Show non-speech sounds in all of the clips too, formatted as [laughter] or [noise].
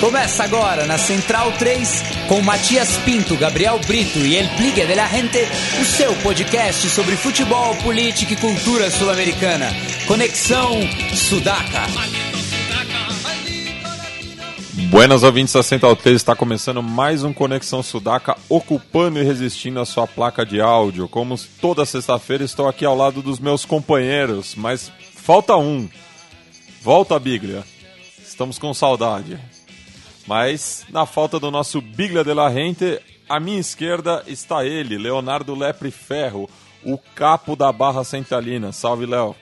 Começa agora na Central 3 com Matias Pinto, Gabriel Brito e El Pligue de la Gente, o seu podcast sobre futebol, política e cultura sul-americana. Conexão Sudaca. Buenas ouvintes da Central 3, está começando mais um Conexão Sudaca, ocupando e resistindo a sua placa de áudio. Como toda sexta-feira estou aqui ao lado dos meus companheiros, mas falta um. Volta, Biglia. Estamos com saudade. Mas, na falta do nosso Biglia de la Rente, à minha esquerda está ele, Leonardo Lepre Ferro, o capo da Barra Centralina. Salve, Léo.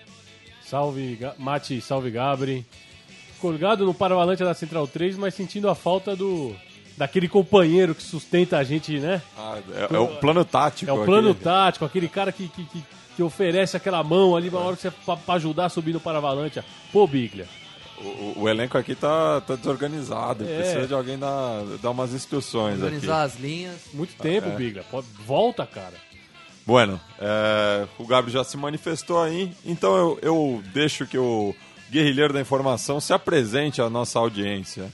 Salve, Mati, salve, Gabri. Colgado no Paravalante da Central 3, mas sentindo a falta do daquele companheiro que sustenta a gente, né? Ah, é, é, o plano tático. É o plano tático, aquele cara que, que, que, que, oferece aquela mão ali na hora que você, pra, pra ajudar a subir no Paravalante. Pô, Biglia. O, o, elenco aqui tá, tá desorganizado. É. Precisa de alguém dar, dar umas instruções Organizar aqui. as linhas. Muito tempo, é. Bigla. Volta, cara. Bueno, é, o Gabriel já se manifestou aí, então eu, eu deixo que o guerrilheiro da informação se apresente à nossa audiência.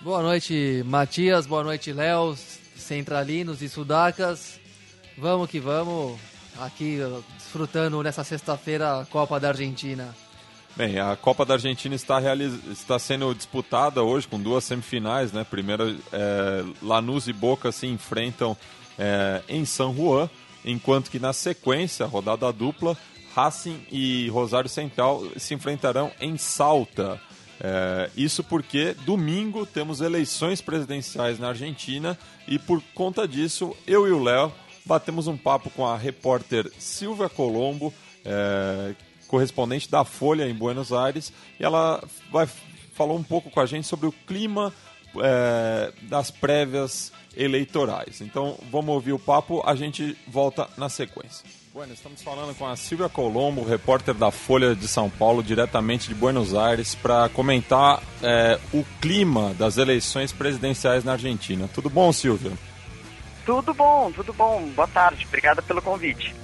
Boa noite, Matias. Boa noite, Léo, centralinos e sudacas. Vamos que vamos, aqui desfrutando nessa sexta-feira a Copa da Argentina. Bem, a Copa da Argentina está, realiz... está sendo disputada hoje com duas semifinais, né? Primeiro, é, Lanús e Boca se enfrentam é, em São Juan, enquanto que na sequência, rodada dupla, Racing e Rosário Central se enfrentarão em Salta. É, isso porque domingo temos eleições presidenciais na Argentina e por conta disso eu e o Léo batemos um papo com a repórter Silvia Colombo, é, correspondente da Folha em Buenos Aires, e ela vai falou um pouco com a gente sobre o clima é, das prévias eleitorais. Então vamos ouvir o papo, a gente volta na sequência. Bueno, estamos falando com a Silvia Colombo, repórter da Folha de São Paulo, diretamente de Buenos Aires, para comentar é, o clima das eleições presidenciais na Argentina. Tudo bom, Silvia? Tudo bom, tudo bom. Boa tarde, obrigada pelo convite.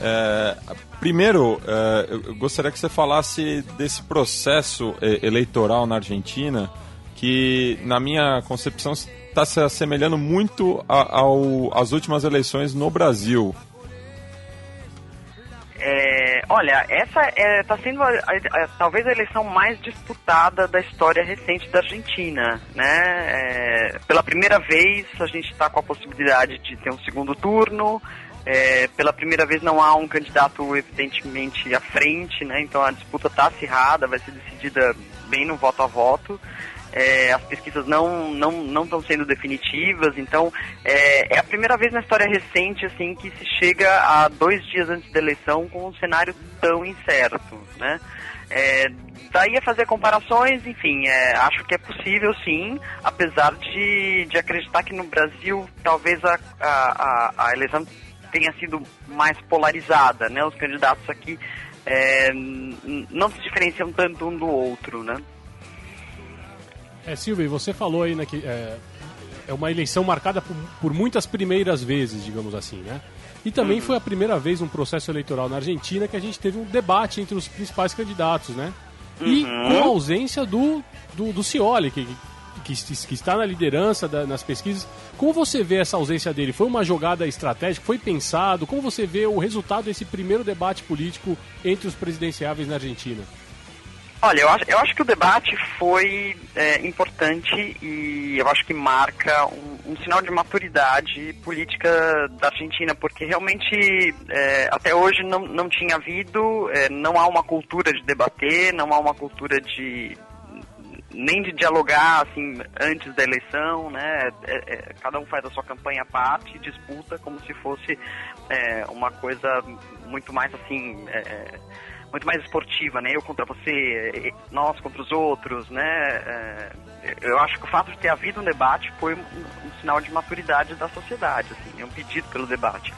É, primeiro, é, eu gostaria que você falasse desse processo é, eleitoral na Argentina, que, na minha concepção, está se assemelhando muito às últimas eleições no Brasil. É, olha, essa está é, tá sendo a, a, talvez a eleição mais disputada da história recente da Argentina, né? É, pela primeira vez a gente está com a possibilidade de ter um segundo turno. É, pela primeira vez não há um candidato evidentemente à frente, né? Então a disputa está acirrada, vai ser decidida bem no voto a voto. É, as pesquisas não não não estão sendo definitivas, então é, é, a primeira vez na história recente assim que se chega a dois dias antes da eleição com um cenário tão incerto, né? É, daí a fazer comparações, enfim, é, acho que é possível sim, apesar de, de acreditar que no Brasil talvez a, a, a eleição tenha sido mais polarizada, né? Os candidatos aqui é, não se diferenciam tanto um do outro, né? É, Silvio, você falou aí né, que é, é uma eleição marcada por, por, muitas primeiras vezes, digamos assim, né? E também uhum. foi a primeira vez um processo eleitoral na Argentina que a gente teve um debate entre os principais candidatos, né? E uhum. com a ausência do, do, do Cioli, que, que, que está na liderança da, nas pesquisas. Como você vê essa ausência dele? Foi uma jogada estratégica? Foi pensado? Como você vê o resultado desse primeiro debate político entre os presidenciáveis na Argentina? Olha, eu acho, eu acho que o debate foi é, importante e eu acho que marca um, um, sinal de maturidade política da Argentina, porque realmente é, até hoje não, não tinha havido, é, não há uma cultura de debater, não há uma cultura de, nem de dialogar assim antes da eleição, né? É, é, cada um faz a sua campanha à parte, disputa como se fosse é, uma coisa muito mais assim, é, é, muito mais esportiva, né? Eu contra você, nós contra os outros, né? É, eu acho que o fato de ter havido um debate foi um, um sinal de maturidade da sociedade, assim, é um pedido pelo debate.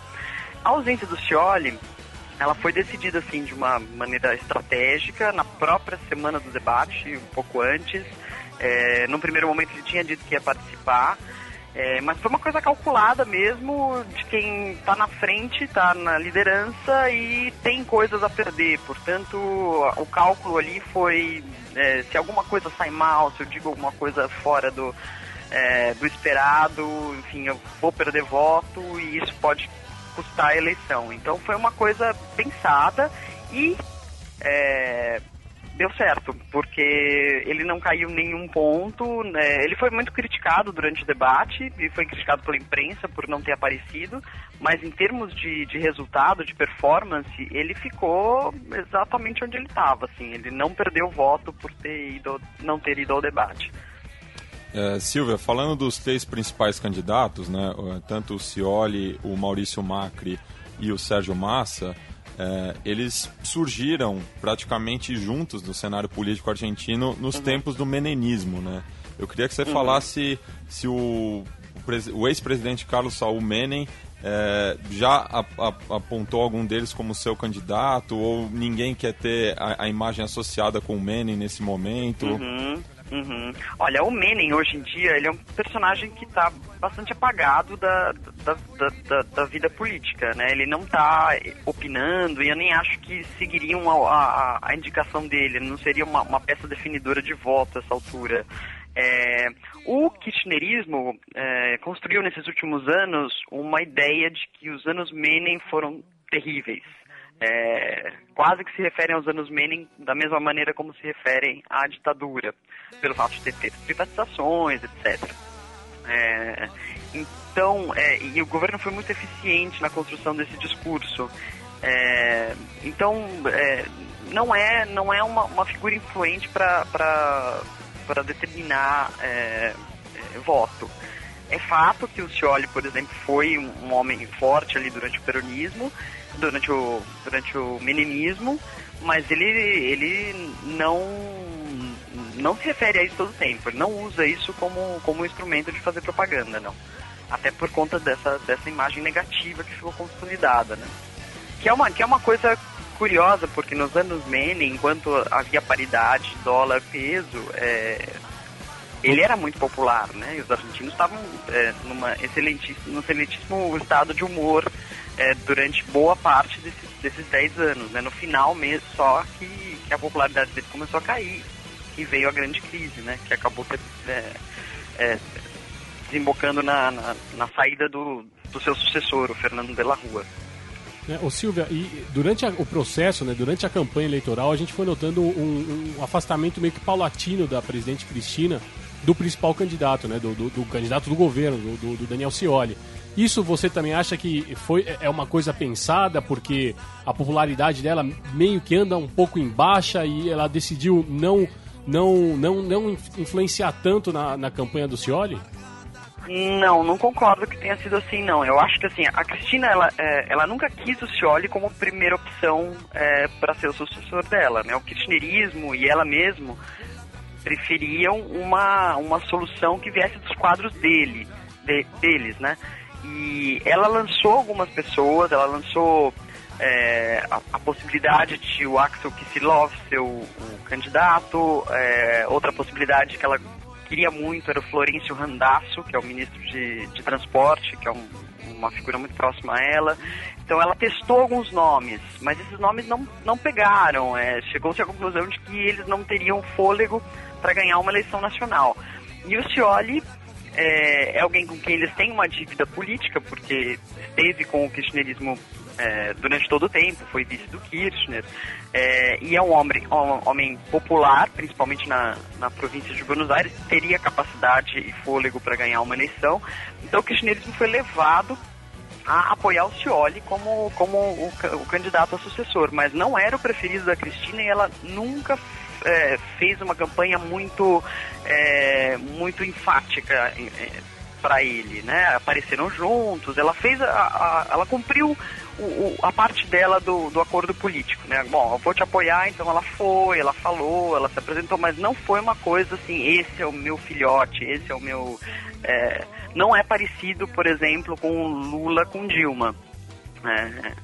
A ausência do Scioli ela foi decidida assim de uma maneira estratégica na própria semana do debate, um pouco antes. É, no primeiro momento ele tinha dito que ia participar. É, mas foi uma coisa calculada mesmo de quem está na frente, está na liderança e tem coisas a perder. Portanto, o cálculo ali foi é, se alguma coisa sai mal, se eu digo alguma coisa fora do, é, do esperado, enfim, eu vou perder voto e isso pode custar a eleição. Então foi uma coisa pensada e é, deu certo, porque ele não caiu nenhum ponto. Né? Ele foi muito criticado durante o debate e foi criticado pela imprensa por não ter aparecido, mas em termos de, de resultado, de performance, ele ficou exatamente onde ele estava. Assim, ele não perdeu voto por ter ido, não ter ido ao debate. É, Silvia, falando dos três principais candidatos, né, tanto o Cioli, o Maurício Macri e o Sérgio Massa, é, eles surgiram praticamente juntos no cenário político argentino nos uhum. tempos do menenismo, né? Eu queria que você uhum. falasse se o, o ex-presidente Carlos Saul Menem é, já a, a, apontou algum deles como seu candidato ou ninguém quer ter a, a imagem associada com o Menem nesse momento? Uhum. Uhum. Olha, o Menem hoje em dia ele é um personagem que está bastante apagado da, da, da, da, vida política, né? Ele não está opinando e eu nem acho que seguiriam a, a, a indicação dele, não seria uma, uma peça definidora de voto essa altura. É, o kirchnerismo é, construiu nesses últimos anos uma ideia de que os anos Menem foram terríveis é, quase que se referem aos anos Menem da mesma maneira como se referem à ditadura, pelo fato de ter feito privatizações, etc. É, então, é, e o governo foi muito eficiente na construção desse discurso. É, então, é, não é, não é uma, uma figura influente para determinar é, voto. É fato que o Scioli, por exemplo, foi um homem forte ali durante o peronismo, durante o, durante o meninismo, mas ele, ele não, não se refere a isso todo o tempo. Ele não usa isso como, como um instrumento de fazer propaganda, não. Até por conta dessa, dessa imagem negativa que ficou consolidada, né? Que é uma, que é uma coisa curiosa, porque nos anos Menem, enquanto havia paridade dólar-peso, é, ele era muito popular, né? E os argentinos estavam é, numa excelentíssimo, num excelentíssimo estado de humor é, durante boa parte desses, desses 10 anos. Né? No final mesmo, só que, que, a popularidade dele começou a cair e veio a grande crise, né? que acabou é, é, desembocando na, na, na saída do, do seu sucessor, o Fernando de la Rua. É, ô Silvia, e durante a, o processo, né, durante a campanha eleitoral, a gente foi notando um, um, afastamento meio que paulatino da presidente Cristina do principal candidato, né, do, do, do candidato do governo, do, do Daniel Scioli. Isso você também acha que foi, é uma coisa pensada, porque a popularidade dela meio que anda um pouco em baixa e ela decidiu não, não, não, não influenciar tanto na, na campanha do Cioli? Não, não concordo que tenha sido assim, não. Eu acho que assim, a Cristina, ela, é, ela nunca quis o Cioli como primeira opção é, para ser o sucessor dela, né? O kirchnerismo e ela mesmo preferiam uma, uma solução que viesse dos quadros dele, de, deles, né? E ela lançou algumas pessoas, ela lançou é, a, a, possibilidade de o Axel Kicillof ser o, o candidato, é, outra possibilidade que ela queria muito era o Florencio Randasso, que é o ministro de, de transporte, que é um, uma figura muito próxima a ela. Então ela testou alguns nomes, mas esses nomes não, não pegaram. É, Chegou-se à conclusão de que eles não teriam fôlego para ganhar uma eleição nacional. E o Scioli é, é, alguém com quem eles têm uma dívida política, porque esteve com o kirchnerismo é, durante todo o tempo, foi vice do Kirchner, é, e é um homem, um homem popular, principalmente na, na província de Buenos Aires, teria capacidade e fôlego para ganhar uma eleição. Então o kirchnerismo foi levado a apoiar o Scioli como, como o, o candidato a sucessor, mas não era o preferido da Cristina e ela nunca é, fez uma campanha muito, é, muito enfática é, para ele, né? Apareceram juntos, ela fez a, a ela cumpriu o, o, a parte dela do, do acordo político, né? Bom, eu vou te apoiar, então ela foi, ela falou, ela se apresentou, mas não foi uma coisa assim, esse é o meu filhote, esse é o meu. É, não é parecido, por exemplo, com Lula com Dilma. Né?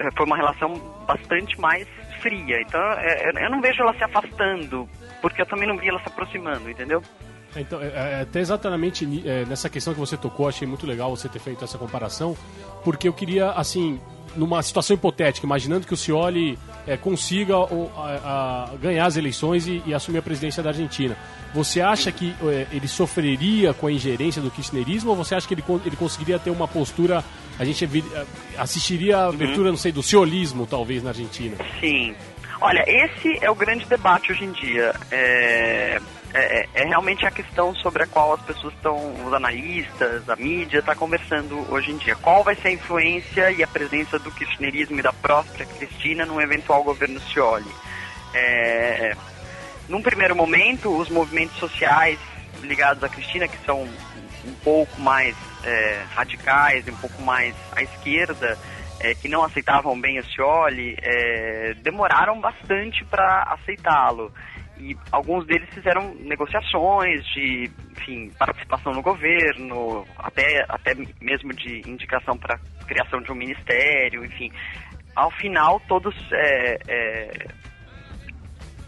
É, foi uma relação bastante mais fria. Então é, eu não vejo ela se afastando, porque eu também não vi ela se aproximando, entendeu? Então, é, é, até exatamente é, nessa questão que você tocou, achei muito legal você ter feito essa comparação, porque eu queria, assim, numa situação hipotética, imaginando que o Scioli é, consiga a, a, ganhar as eleições e, e, assumir a presidência da Argentina, você acha que é, ele sofreria com a ingerência do kirchnerismo ou você acha que ele, ele conseguiria ter uma postura, a gente é, assistiria a abertura, uhum. não sei, do ciolismo, talvez, na Argentina? Sim. Olha, esse é o grande debate hoje em dia. É é, é, é, realmente a questão sobre a qual as pessoas estão, os analistas, a mídia está conversando hoje em dia. Qual vai ser a influência e a presença do kirchnerismo e da própria Cristina num eventual governo Scioli? É, num primeiro momento, os movimentos sociais ligados à Cristina, que são um pouco mais é, radicais, um pouco mais à esquerda, é, que não aceitavam bem o Scioli, é, demoraram bastante para aceitá-lo e alguns deles fizeram negociações de, enfim, participação no governo, até, até mesmo de indicação para criação de um ministério, enfim. Ao final, todos é, é,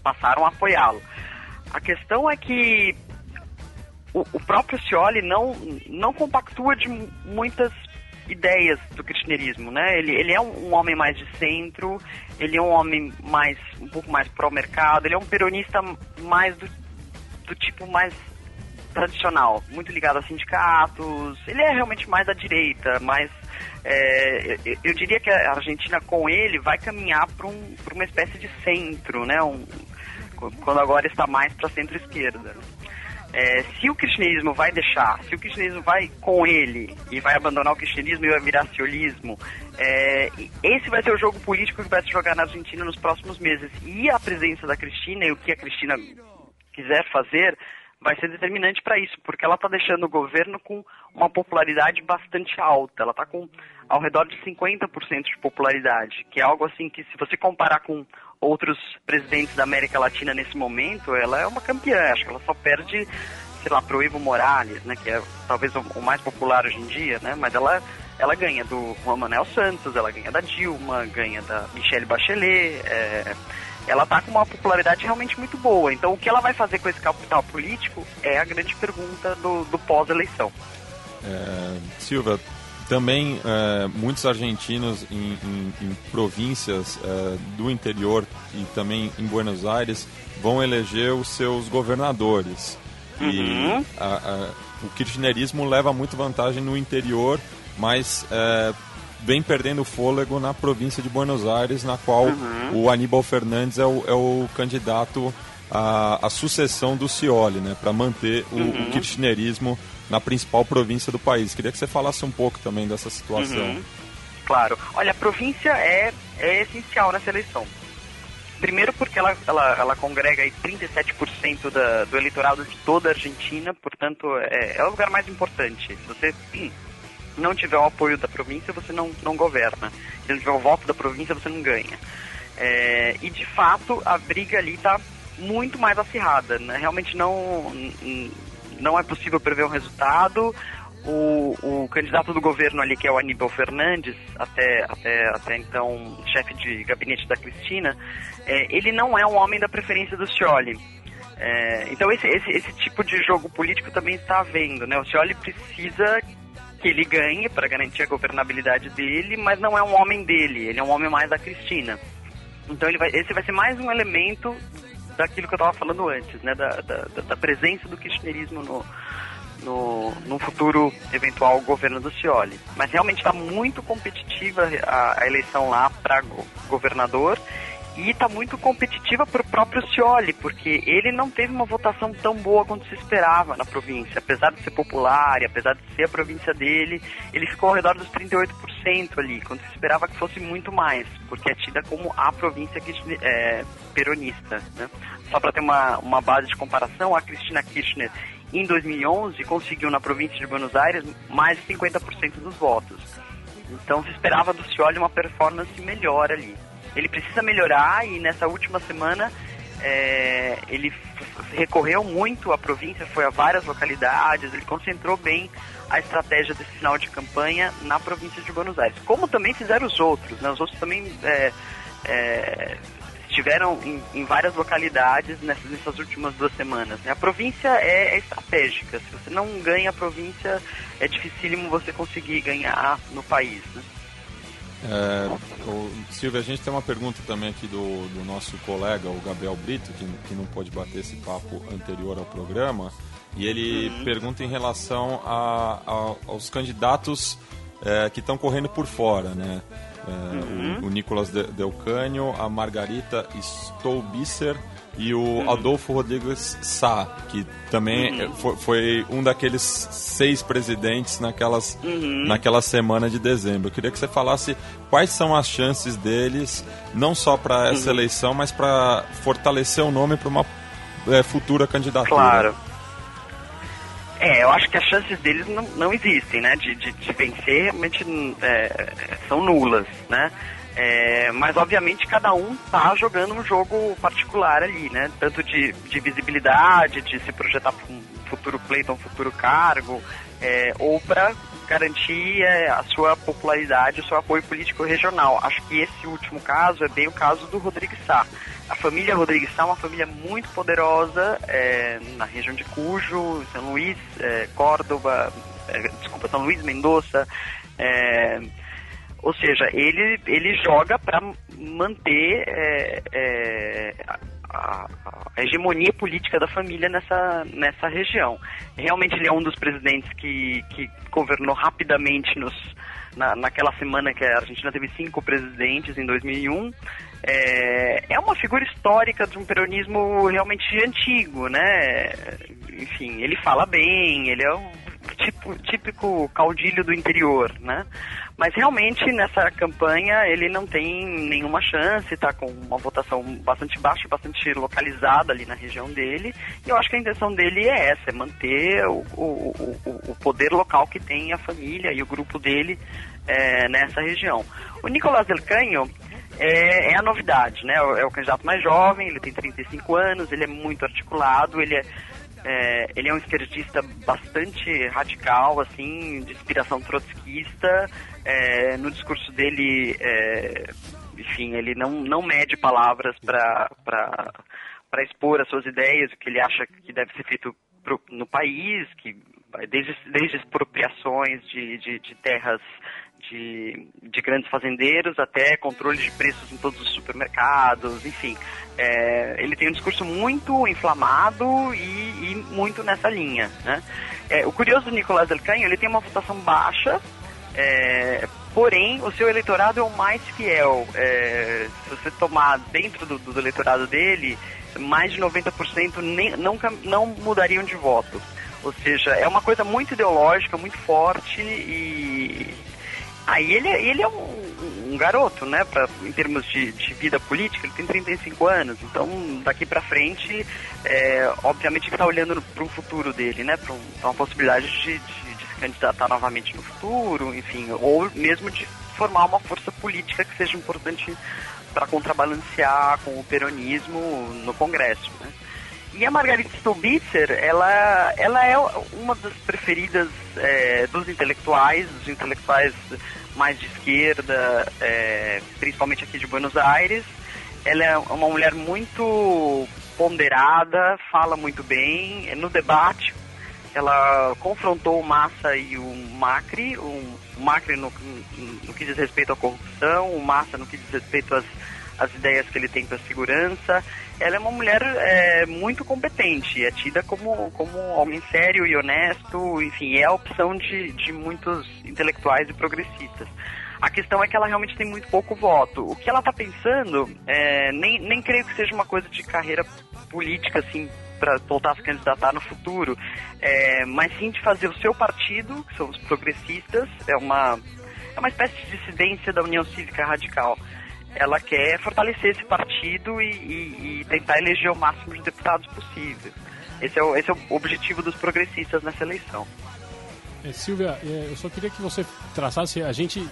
passaram a apoiá-lo. A questão é que o, o próprio Scioli não, não compactua de muitas ideias do kirchnerismo, né? Ele, ele é um, um, homem mais de centro, ele é um homem mais um pouco mais pró-mercado, ele é um peronista mais do, do tipo mais tradicional, muito ligado a sindicatos, ele é realmente mais da direita, mais é, eu, eu, diria que a Argentina com ele vai caminhar para um, uma espécie de centro, né? Um, quando agora está mais para centro-esquerda. É, se o cristianismo vai deixar, se o cristianismo vai com ele e vai abandonar o cristianismo e vai virar siolismo, é, esse vai ser o jogo político que vai se jogar na Argentina nos próximos meses. E a presença da Cristina e o que a Cristina quiser fazer vai ser determinante para isso, porque ela está deixando o governo com uma popularidade bastante alta. Ela está com ao redor de 50% de popularidade, que é algo assim que se você comparar com outros presidentes da América Latina nesse momento, ela é uma campeã. Acho que ela só perde, sei lá, pro Evo Morales, né, que é talvez o, mais popular hoje em dia, né, mas ela ela ganha do Juan Manuel Santos, ela ganha da Dilma, ganha da Michelle Bachelet, é, ela tá com uma popularidade realmente muito boa. Então, o que ela vai fazer com esse capital político é a grande pergunta do, do pós-eleição. É, Silvia, também é, muitos argentinos em, em, em províncias é, do interior e também em Buenos Aires vão eleger os seus governadores. Uhum. E a, a, o kirchnerismo leva muito vantagem no interior, mas é, vem perdendo fôlego na província de Buenos Aires, na qual uhum. o Aníbal Fernandes é o, é o candidato à, à, sucessão do Scioli, né, para manter o, uhum. o kirchnerismo na principal província do país. Queria que você falasse um pouco também dessa situação. Uhum. Claro. Olha, a província é, é essencial nessa eleição. Primeiro porque ela, ela, ela congrega aí 37% da, do eleitorado de toda a Argentina, portanto é, é o lugar mais importante. Se você [clears throat] não tiver o apoio da província, você não, não governa. Se não tiver o voto da província, você não ganha. É, e de fato a briga ali está muito mais acirrada. Né? Realmente não, não é possível prever um resultado. O, o candidato do governo ali, que é o Aníbal Fernandes, até, até, até então chefe de gabinete da Cristina, é, ele não é um homem da preferência do Scioli. É, então esse, esse, esse tipo de jogo político também está havendo, né? O Scioli precisa que ele ganhe para garantir a governabilidade dele, mas não é um homem dele, ele é um homem mais da Cristina. Então vai, esse vai ser mais um elemento daquilo que eu estava falando antes, né, da, da, da, presença do kirchnerismo no, no, no futuro eventual governo do Scioli. Mas realmente está muito competitiva a, a eleição lá para go governador e está muito competitiva para o próprio Scioli, porque ele não teve uma votação tão boa quanto se esperava na província. Apesar de ser popular e apesar de ser a província dele, ele ficou ao redor dos 38% ali, quando se esperava que fosse muito mais, porque é tida como a província é, peronista. Né? Só para ter uma, uma base de comparação, a Cristina Kirchner em 2011 conseguiu na província de Buenos Aires mais de 50% dos votos. Então se esperava do Scioli uma performance melhor ali ele precisa melhorar e nessa última semana é, ele recorreu muito à província, foi a várias localidades, ele concentrou bem a estratégia desse final de campanha na província de Buenos Aires. Como também fizeram os outros, né? Os outros também é, é, estiveram em, em, várias localidades nessas, nessas últimas duas semanas. Né? A província é, é, estratégica. Se você não ganha a província, é dificílimo você conseguir ganhar no país. Né? É, o, Silvia, a gente tem uma pergunta também aqui do, do nosso colega, o Gabriel Brito, que, que não pôde bater esse papo anterior ao programa. E ele uhum. pergunta em relação a, a, aos candidatos é, que estão correndo por fora, né? É, uhum. o, o, Nicolas Delcânio, a Margarita Stolbisser e o uhum. Adolfo Rodrigues Sá, que também uhum. foi, foi, um daqueles seis presidentes naquelas, uhum. naquela semana de dezembro. Eu queria que você falasse quais são as chances deles, não só para essa uhum. eleição, mas para fortalecer o nome para uma é, futura candidatura. Claro. É, eu acho que as chances deles não, não existem, né? De, de, de vencer realmente é, são nulas, né? É, mas obviamente cada um tá jogando um jogo particular ali, né? Tanto de, de visibilidade, de se projetar para um futuro pleito, um futuro cargo, é, ou para garantir é, a sua popularidade, o seu apoio político regional. Acho que esse último caso é bem o caso do Rodrigues Sá. A família Rodrigues Sá é uma família muito poderosa é, na região de Cujo, São Luís, é, Córdoba, é, desculpa, São Luís, Mendoza. Ou seja, ele, ele joga para manter é, é, a, a, hegemonia política da família nessa, nessa região. Realmente ele é um dos presidentes que, que governou rapidamente nos, na, naquela semana que a Argentina teve cinco presidentes em 2001. É, é uma figura histórica de um peronismo realmente antigo, né? Enfim, ele fala bem, ele é um típico caudilho do interior, né? Mas realmente nessa campanha ele não tem nenhuma chance, está com uma votação bastante baixa, bastante localizada ali na região dele. E eu acho que a intenção dele é essa, é manter o, o, o, o poder local que tem a família e o grupo dele é, nessa região. O Nicolás Del Canho é, é, a novidade, né? É o candidato mais jovem, ele tem 35 anos, ele é muito articulado, ele é é, ele é um esquerdista bastante radical, assim, de inspiração trotskista. É, no discurso dele, é, enfim, ele não, não mede palavras para expor as suas ideias, o que ele acha que deve ser feito pro, no país, que desde, desde expropriações de, de, de terras de, de, grandes fazendeiros até controle de preços em todos os supermercados, enfim. É, ele tem um discurso muito inflamado e, e muito nessa linha. Né? É, o curioso do Nicolás Del Canho, ele tem uma votação baixa, é, porém o seu eleitorado é o mais fiel. É, se você tomar dentro do, do eleitorado dele, mais de 90% nem, não, não mudariam de voto. Ou seja, é uma coisa muito ideológica, muito forte e Aí ele, ele é um, um garoto, né? Pra, em termos de, de, vida política, ele tem 35 anos. Então, daqui pra frente, é, obviamente ele está olhando para o futuro dele, né? Para um, uma possibilidade de, de, de, se candidatar novamente no futuro, enfim, ou mesmo de formar uma força política que seja importante para contrabalancear com o peronismo no Congresso, né? E a Margarita Stolbitzer, ela, ela é uma das preferidas é, dos intelectuais, dos intelectuais mais de esquerda, é, principalmente aqui de Buenos Aires. Ela é uma mulher muito ponderada, fala muito bem. No debate, ela confrontou o Massa e o Macri, o Macri no, no que diz respeito à corrupção, o Massa no que diz respeito às, às ideias que ele tem para a segurança ela é uma mulher é, muito competente, é tida como, como alguém sério e honesto, enfim, é a opção de, de muitos intelectuais e progressistas. A questão é que ela realmente tem muito pouco voto. O que ela está pensando, é, nem, nem creio que seja uma coisa de carreira política, assim, para voltar a se candidatar no futuro, é, mas sim de fazer o seu partido, que são os progressistas, é uma, é uma espécie de dissidência da União Cívica Radical ela quer fortalecer esse partido e, e, e, tentar eleger o máximo de deputados possível. Esse é o, esse é o objetivo dos progressistas nessa eleição. É, Silvia, é, eu só queria que você traçasse. A gente,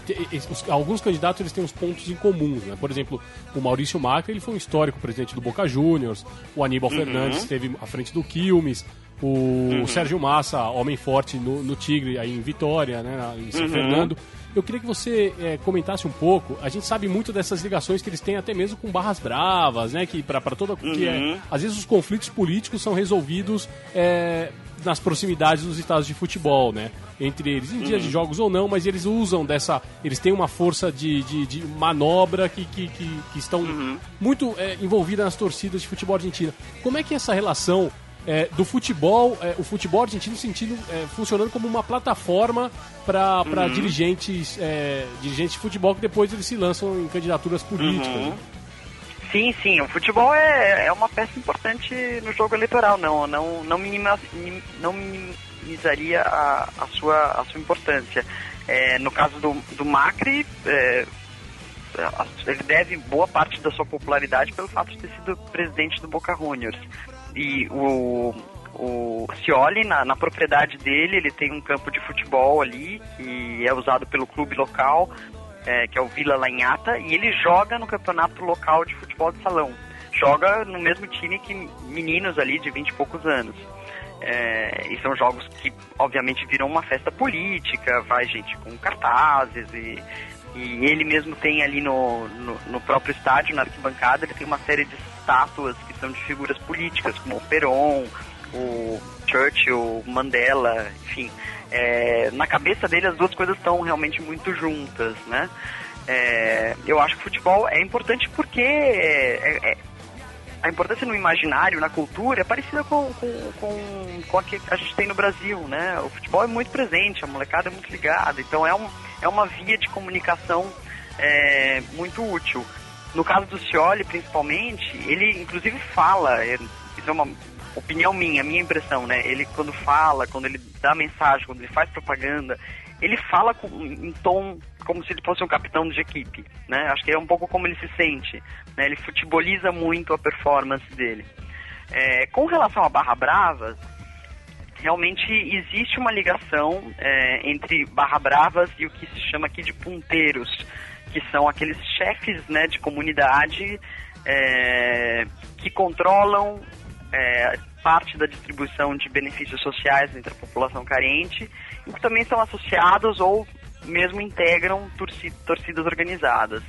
alguns candidatos eles têm uns pontos em comuns, né? Por exemplo, o Maurício Macri ele foi um histórico presidente do Boca Juniors. O Aníbal uhum. Fernandes esteve à frente do Quilmes. O uhum. Sérgio Massa, homem forte no, no Tigre, aí em Vitória, né, em São uhum. Fernando. Eu queria que você é, comentasse um pouco. A gente sabe muito dessas ligações que eles têm até mesmo com barras bravas, né? Que para toda. Uhum. Que é, uhum. às vezes os conflitos políticos são resolvidos é, nas proximidades dos estados de futebol, né? Entre eles, em uhum. dias de jogos ou não, mas eles usam dessa. Eles têm uma força de, de, de manobra que, que, que, que estão uhum. muito é, envolvidas nas torcidas de futebol argentino. Como é que é essa relação é, do futebol, é, o futebol argentino sentindo, é, funcionando como uma plataforma para uhum. dirigentes, é, dirigentes de futebol que depois eles se lançam em candidaturas políticas. Uhum. Né? Sim, sim, o futebol é, é uma peça importante no jogo eleitoral, não, não, não, minima, não minimizaria a, a, sua, a sua importância. É, no caso do, do Macri, é, ele deve boa parte da sua popularidade pelo fato de ter sido presidente do Boca Juniors. E o, o Cioli, na, na, propriedade dele, ele tem um campo de futebol ali, que é usado pelo clube local, é, que é o Vila Lanhata, e ele joga no campeonato local de futebol de salão. Joga no mesmo time que meninos ali de 20 e poucos anos. É, e são jogos que, obviamente, viram uma festa política, vai gente com cartazes e, e ele mesmo tem ali no, no, no próprio estádio, na arquibancada, ele tem uma série de estátuas que são de figuras políticas, como o Perón, o Churchill, Mandela, enfim. É, na cabeça dele as duas coisas estão realmente muito juntas, né? É, eu acho que o futebol é importante porque é, é, a importância no imaginário, na cultura, é parecida com, com, com, com a que a gente tem no Brasil, né? O futebol é muito presente, a molecada é muito ligada, então é, um, é uma via de comunicação é, muito útil. No caso do Scioli, principalmente, ele inclusive fala, é, isso é uma opinião minha, minha impressão, né? Ele quando fala, quando ele dá mensagem, quando ele faz propaganda, ele fala com, em tom como se ele fosse um capitão de equipe, né? Acho que é um pouco como ele se sente, né? Ele futeboliza muito a performance dele. É, com relação a Barra Bravas, realmente existe uma ligação é, entre Barra Bravas e o que se chama aqui de punteiros, que são aqueles chefes né, de comunidade é, que controlam é, parte da distribuição de benefícios sociais entre a população carente e que também são associados ou mesmo integram torcidas organizadas.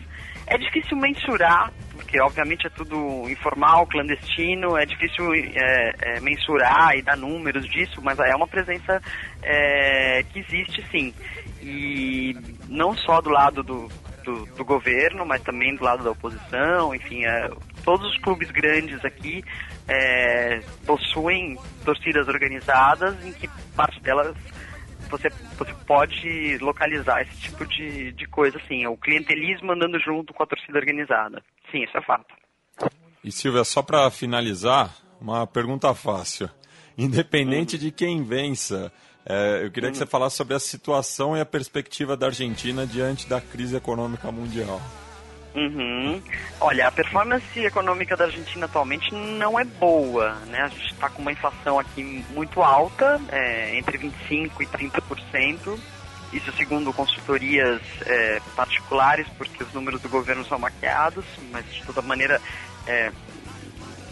É difícil mensurar, porque obviamente é tudo informal, clandestino, é difícil é, é, mensurar e dar números disso, mas é uma presença é, que existe sim. E não só do lado do, do, do, governo, mas também do lado da oposição, enfim, é, todos os clubes grandes aqui é, possuem torcidas organizadas em que parte delas você, você pode localizar esse tipo de, de coisa, assim, o clientelismo andando junto com a torcida organizada. Sim, isso é fato. E Silvia, só para finalizar, uma pergunta fácil. [laughs] Independente de quem vença, é, eu queria que você falasse sobre a situação e a perspectiva da Argentina diante da crise econômica mundial. Uhum. Olha, a performance econômica da Argentina atualmente não é boa, né? A gente está com uma inflação aqui muito alta, é, entre 25% e 30%. Isso segundo consultorias é, particulares, porque os números do governo são maquiados, mas de toda maneira é,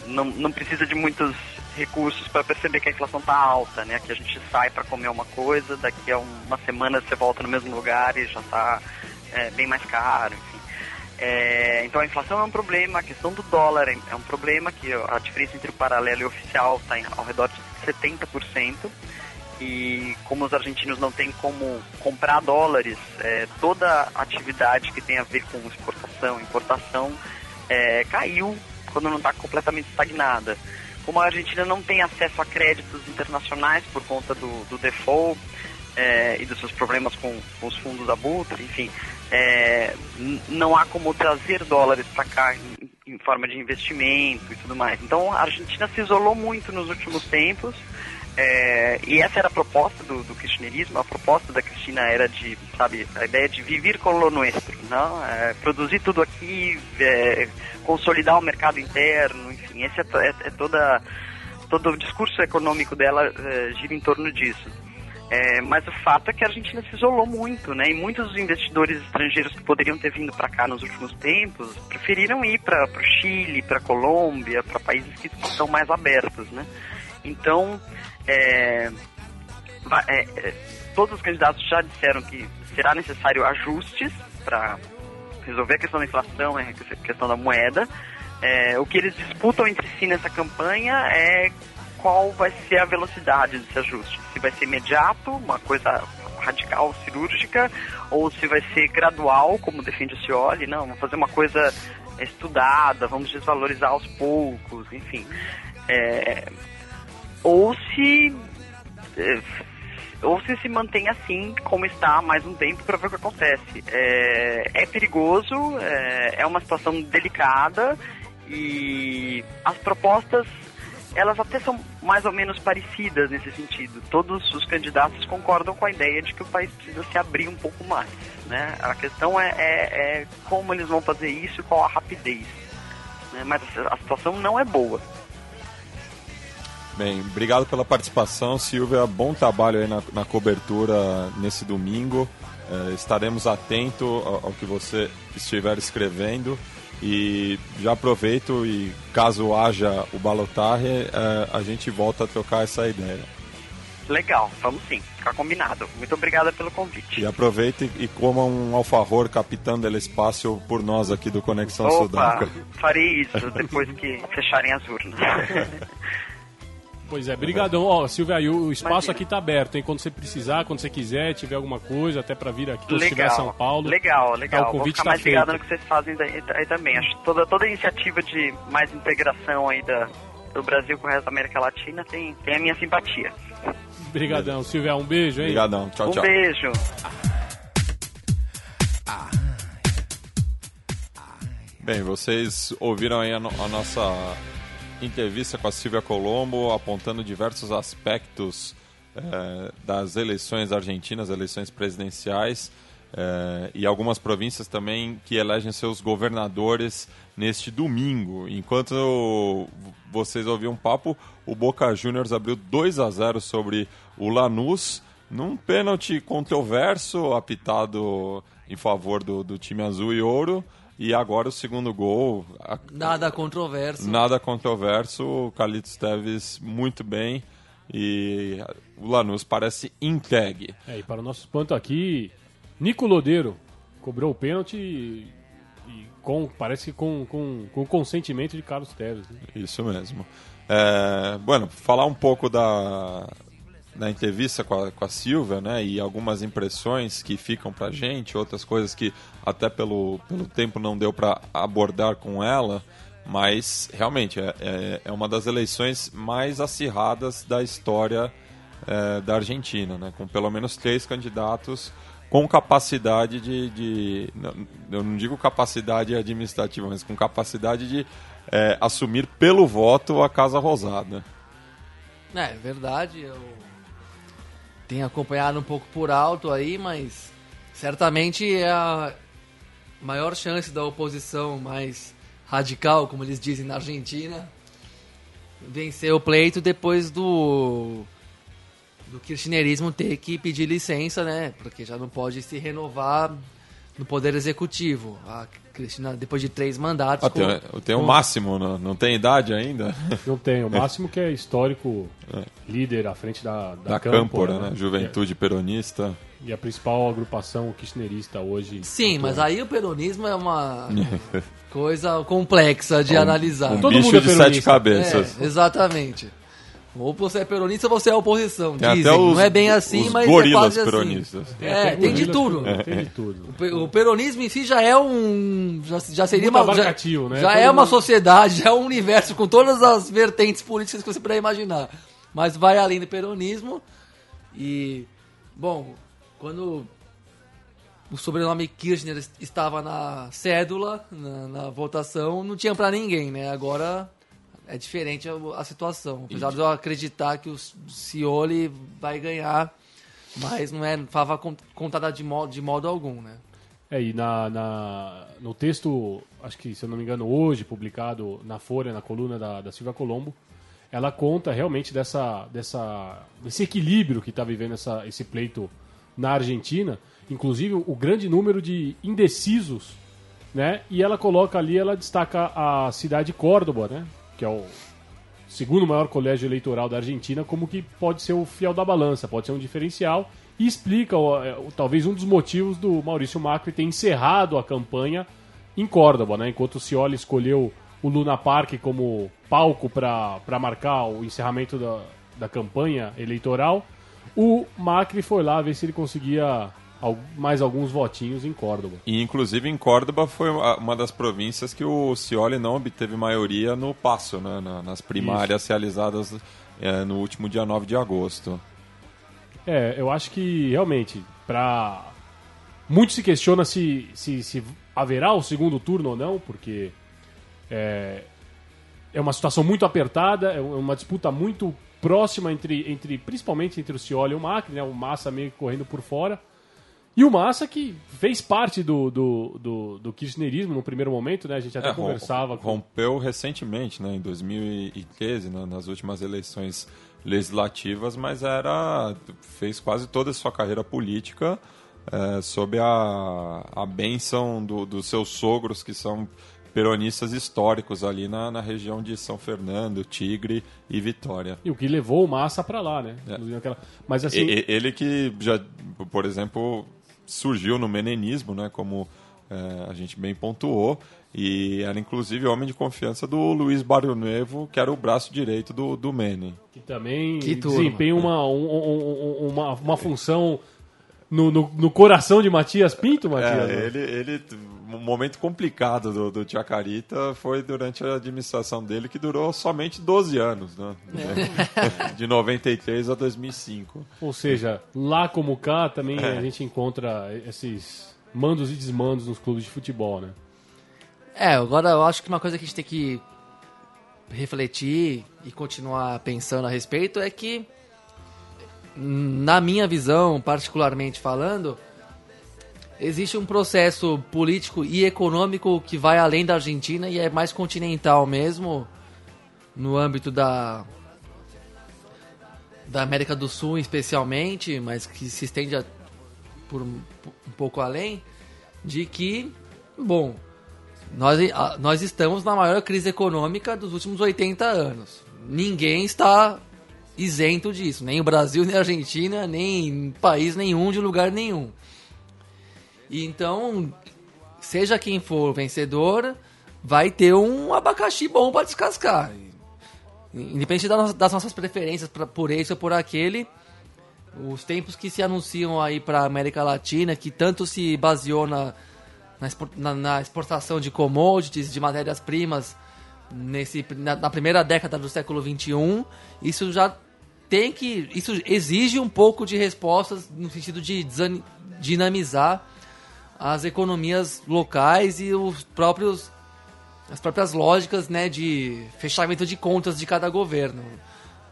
não, não precisa de muitos recursos para perceber que a inflação está alta, né? Que a gente sai para comer uma coisa, daqui a uma semana você volta no mesmo lugar e já está é, bem mais caro. É, então a inflação é um problema, a questão do dólar é, é um problema, que a diferença entre o paralelo e o oficial está ao redor de 70%. E como os argentinos não têm como comprar dólares, é, toda atividade que tem a ver com exportação, importação, é, caiu quando não está completamente estagnada. Como a Argentina não tem acesso a créditos internacionais por conta do, do default é, e dos seus problemas com, com os fundos abutre, enfim, é, não há como trazer dólares para cá em, em, forma de investimento e tudo mais. Então a Argentina se isolou muito nos últimos tempos. É, e essa era a proposta do, do a proposta da Cristina era de, sabe, a ideia de viver com lo nuestro, não? É, produzir tudo aqui, é, consolidar o mercado interno, enfim, esse é, é, é toda, todo o discurso econômico dela gira em torno disso. É, mas o fato é que a Argentina se isolou muito, né? E muitos dos investidores estrangeiros que poderiam ter vindo para cá nos últimos tempos preferiram ir para o Chile, para a Colômbia, para países que estão mais abertos, né? Então, é, é, é, todos os candidatos já disseram que será necessário ajustes para resolver a questão da inflação, a questão da moeda. É, o que eles disputam entre si nessa campanha é qual vai ser a velocidade desse ajuste. Se vai ser imediato, uma coisa radical, cirúrgica, ou se vai ser gradual, como defende o Cioli, não, vamos fazer uma coisa estudada, vamos desvalorizar aos poucos, enfim. É, ou se é, ou se se mantém assim como está mais um tempo para ver o que acontece. É, é perigoso, é, é uma situação delicada e as propostas elas até são mais ou menos parecidas nesse sentido. Todos os candidatos concordam com a ideia de que o país precisa se abrir um pouco mais. Né? A questão é, é, é como eles vão fazer isso e qual a rapidez. Né? Mas a situação não é boa. Bem, obrigado pela participação, Silvia. Bom trabalho aí na, na cobertura nesse domingo. É, estaremos atentos ao, ao que você estiver escrevendo. E já aproveito e caso haja o balotarre, é, a gente volta a trocar essa ideia. Legal, vamos sim, ficar combinado. Muito obrigada pelo convite. E aproveite e coma um alfajor capitão del espaço por nós aqui do Conexão Opa, Sudaca. farei isso depois que fecharem as urnas. [laughs] Pois é, brigadão. Ó, Silvia, aí o espaço Imagina. aqui tá aberto, hein? Quando você precisar, quando você quiser, tiver alguma coisa, até para vir aqui, quando legal, estiver em São Paulo. Legal, legal. Tá, o convite Vou ficar tá mais feito. ligado no que vocês fazem aí, aí, também. Acho que toda, toda iniciativa de mais integração aí da, do Brasil com o resto da América Latina tem, tem a minha simpatia. Obrigadão, Silvia. Um beijo, hein? Obrigadão. Tchau, um tchau. Um beijo. Bem, vocês ouviram aí a, no, a nossa entrevista com a Silvia Colombo, apontando diversos aspectos é, das eleições argentinas, eleições presidenciais, é, e algumas províncias também que elegem seus governadores neste domingo. Enquanto vocês ouviam um papo, o Boca Juniors abriu 2 a 0 sobre o Lanús, num pênalti controverso, apitado em favor do, do time azul e ouro. E agora o segundo gol. A... Nada controverso. Nada controverso. O Carlitos Teves muito bem. E o Lanús parece entregue. É, e para o nosso espanto aqui, Nico Lodeiro cobrou o pênalti e, e com, parece que com, com, com consentimento de Carlos Teves. Né? Isso mesmo. É, bueno, falar um pouco da, na entrevista com a, com a Silvia, né, e algumas impressões que ficam pra gente, outras coisas que até pelo, pelo tempo não deu para abordar com ela, mas realmente é, é, é, uma das eleições mais acirradas da história é, da Argentina, né, com pelo menos três candidatos com capacidade de, de eu não digo capacidade administrativa, mas com capacidade de é, assumir pelo voto a Casa Rosada. É verdade, eu tenho acompanhado um pouco por alto aí, mas certamente é a maior chance da oposição mais radical, como eles dizem na Argentina, vencer o pleito depois do do kirchnerismo ter que pedir licença, né? Porque já não pode se renovar no poder executivo. A Cristina, depois de três mandatos. Ah, com, tem, tem com... o máximo, não, não tem idade ainda? [laughs] Não tem, o máximo que é histórico é. líder à frente da, da, da Câmpora, né? né? Juventude é. Peronista. E a principal agrupação kirchnerista hoje. Sim, mas aí o peronismo é uma [laughs] coisa complexa de um, analisar. Um Todo bicho mundo é de sete cabeças. É, exatamente. Ou você é peronista ou você é oposição. Tem dizem. Os, não é bem assim, mas é quase assim. peronistas. assim. É, tem, tem de tudo. É. Tem de tudo. O, peronismo em si já é um. Já, já seria Muito uma. Já, né? já é uma sociedade, [laughs] já é um universo com todas as vertentes políticas que você puder imaginar. Mas vai além do peronismo. E. Bom, quando o sobrenome Kirchner estava na cédula, na, na votação, não tinha para ninguém, né? Agora é diferente a, situação. Apesar de eu acreditar que o Cioli vai ganhar, mas não é fava contada de modo, de modo algum, né? É, e na, na, no texto, acho que, se eu não me engano, hoje, publicado na Folha, na coluna da, da Silvia Colombo, ela conta realmente dessa, dessa, desse equilíbrio que está vivendo essa, esse pleito na Argentina, inclusive o grande número de indecisos, né? E ela coloca ali, ela destaca a cidade de Córdoba, né? Que é o segundo maior colégio eleitoral da Argentina, como que pode ser o fiel da balança, pode ser um diferencial e explica é, talvez um dos motivos do Maurício Macri ter encerrado a campanha em Córdoba, né? Enquanto o Scioli escolheu o Luna Park como palco para marcar o encerramento da, da campanha eleitoral, o Macri foi lá ver se ele conseguia mais alguns votinhos em Córdoba. E inclusive em Córdoba foi uma das províncias que o Scioli não obteve maioria no passo, né? nas primárias Isso. realizadas é, no último dia 9 de agosto. É, eu acho que realmente, para muito se questiona se, se, se, haverá o segundo turno ou não, porque é, é uma situação muito apertada, é uma disputa muito próxima entre, entre principalmente entre o Scioli e o Macri, né? O Massa meio correndo por fora. E o Massa que fez parte do, do, do, do kirchnerismo no primeiro momento, né? A gente até é, conversava. Rompeu com... recentemente, né? Em 2013, né? nas últimas eleições legislativas, mas era fez quase toda a sua carreira política é, sob a, a benção do, dos seus sogros, que são peronistas históricos ali na, na região de São Fernando, Tigre e Vitória. E o que levou o Massa para lá, né? É. Mas assim... Ele que já, por exemplo, surgiu no menenismo, né? Como é, a gente bem pontuou, e era inclusive homem de confiança do Luiz Barrionuevo, que era o braço direito do, do Menem. Que também que desempenha uma, um, um, uma, uma função no, no, no, coração de Matias Pinto, Matias? É, ele, ele, um momento complicado do, do Chacarita foi durante a administração dele, que durou somente 12 anos, né? É. De 93 a 2005. Ou seja, lá como cá também é. a gente encontra esses mandos e desmandos nos clubes de futebol, né? É, agora eu acho que uma coisa que a gente tem que refletir e continuar pensando a respeito é que na minha visão, particularmente falando, existe um processo político e econômico que vai além da Argentina e é mais continental mesmo, no âmbito da da América do Sul especialmente, mas que se estende a, por um, um pouco além, de que, bom, nós, nós estamos na maior crise econômica dos últimos 80 anos. Ninguém está isento disso. Nem o Brasil, nem a Argentina, nem país nenhum, de lugar nenhum. E então, seja quem for vencedor, vai ter um abacaxi bom para descascar. Independente das nossas preferências por esse ou por aquele, os tempos que se anunciam aí para América Latina, que tanto se baseou na, na, na exportação de commodities, de matérias-primas, nesse na, na, primeira década do século 21, isso já tem que isso exige um pouco de respostas no sentido de dinamizar as economias locais e os próprios as próprias lógicas né de fechamento de contas de cada governo.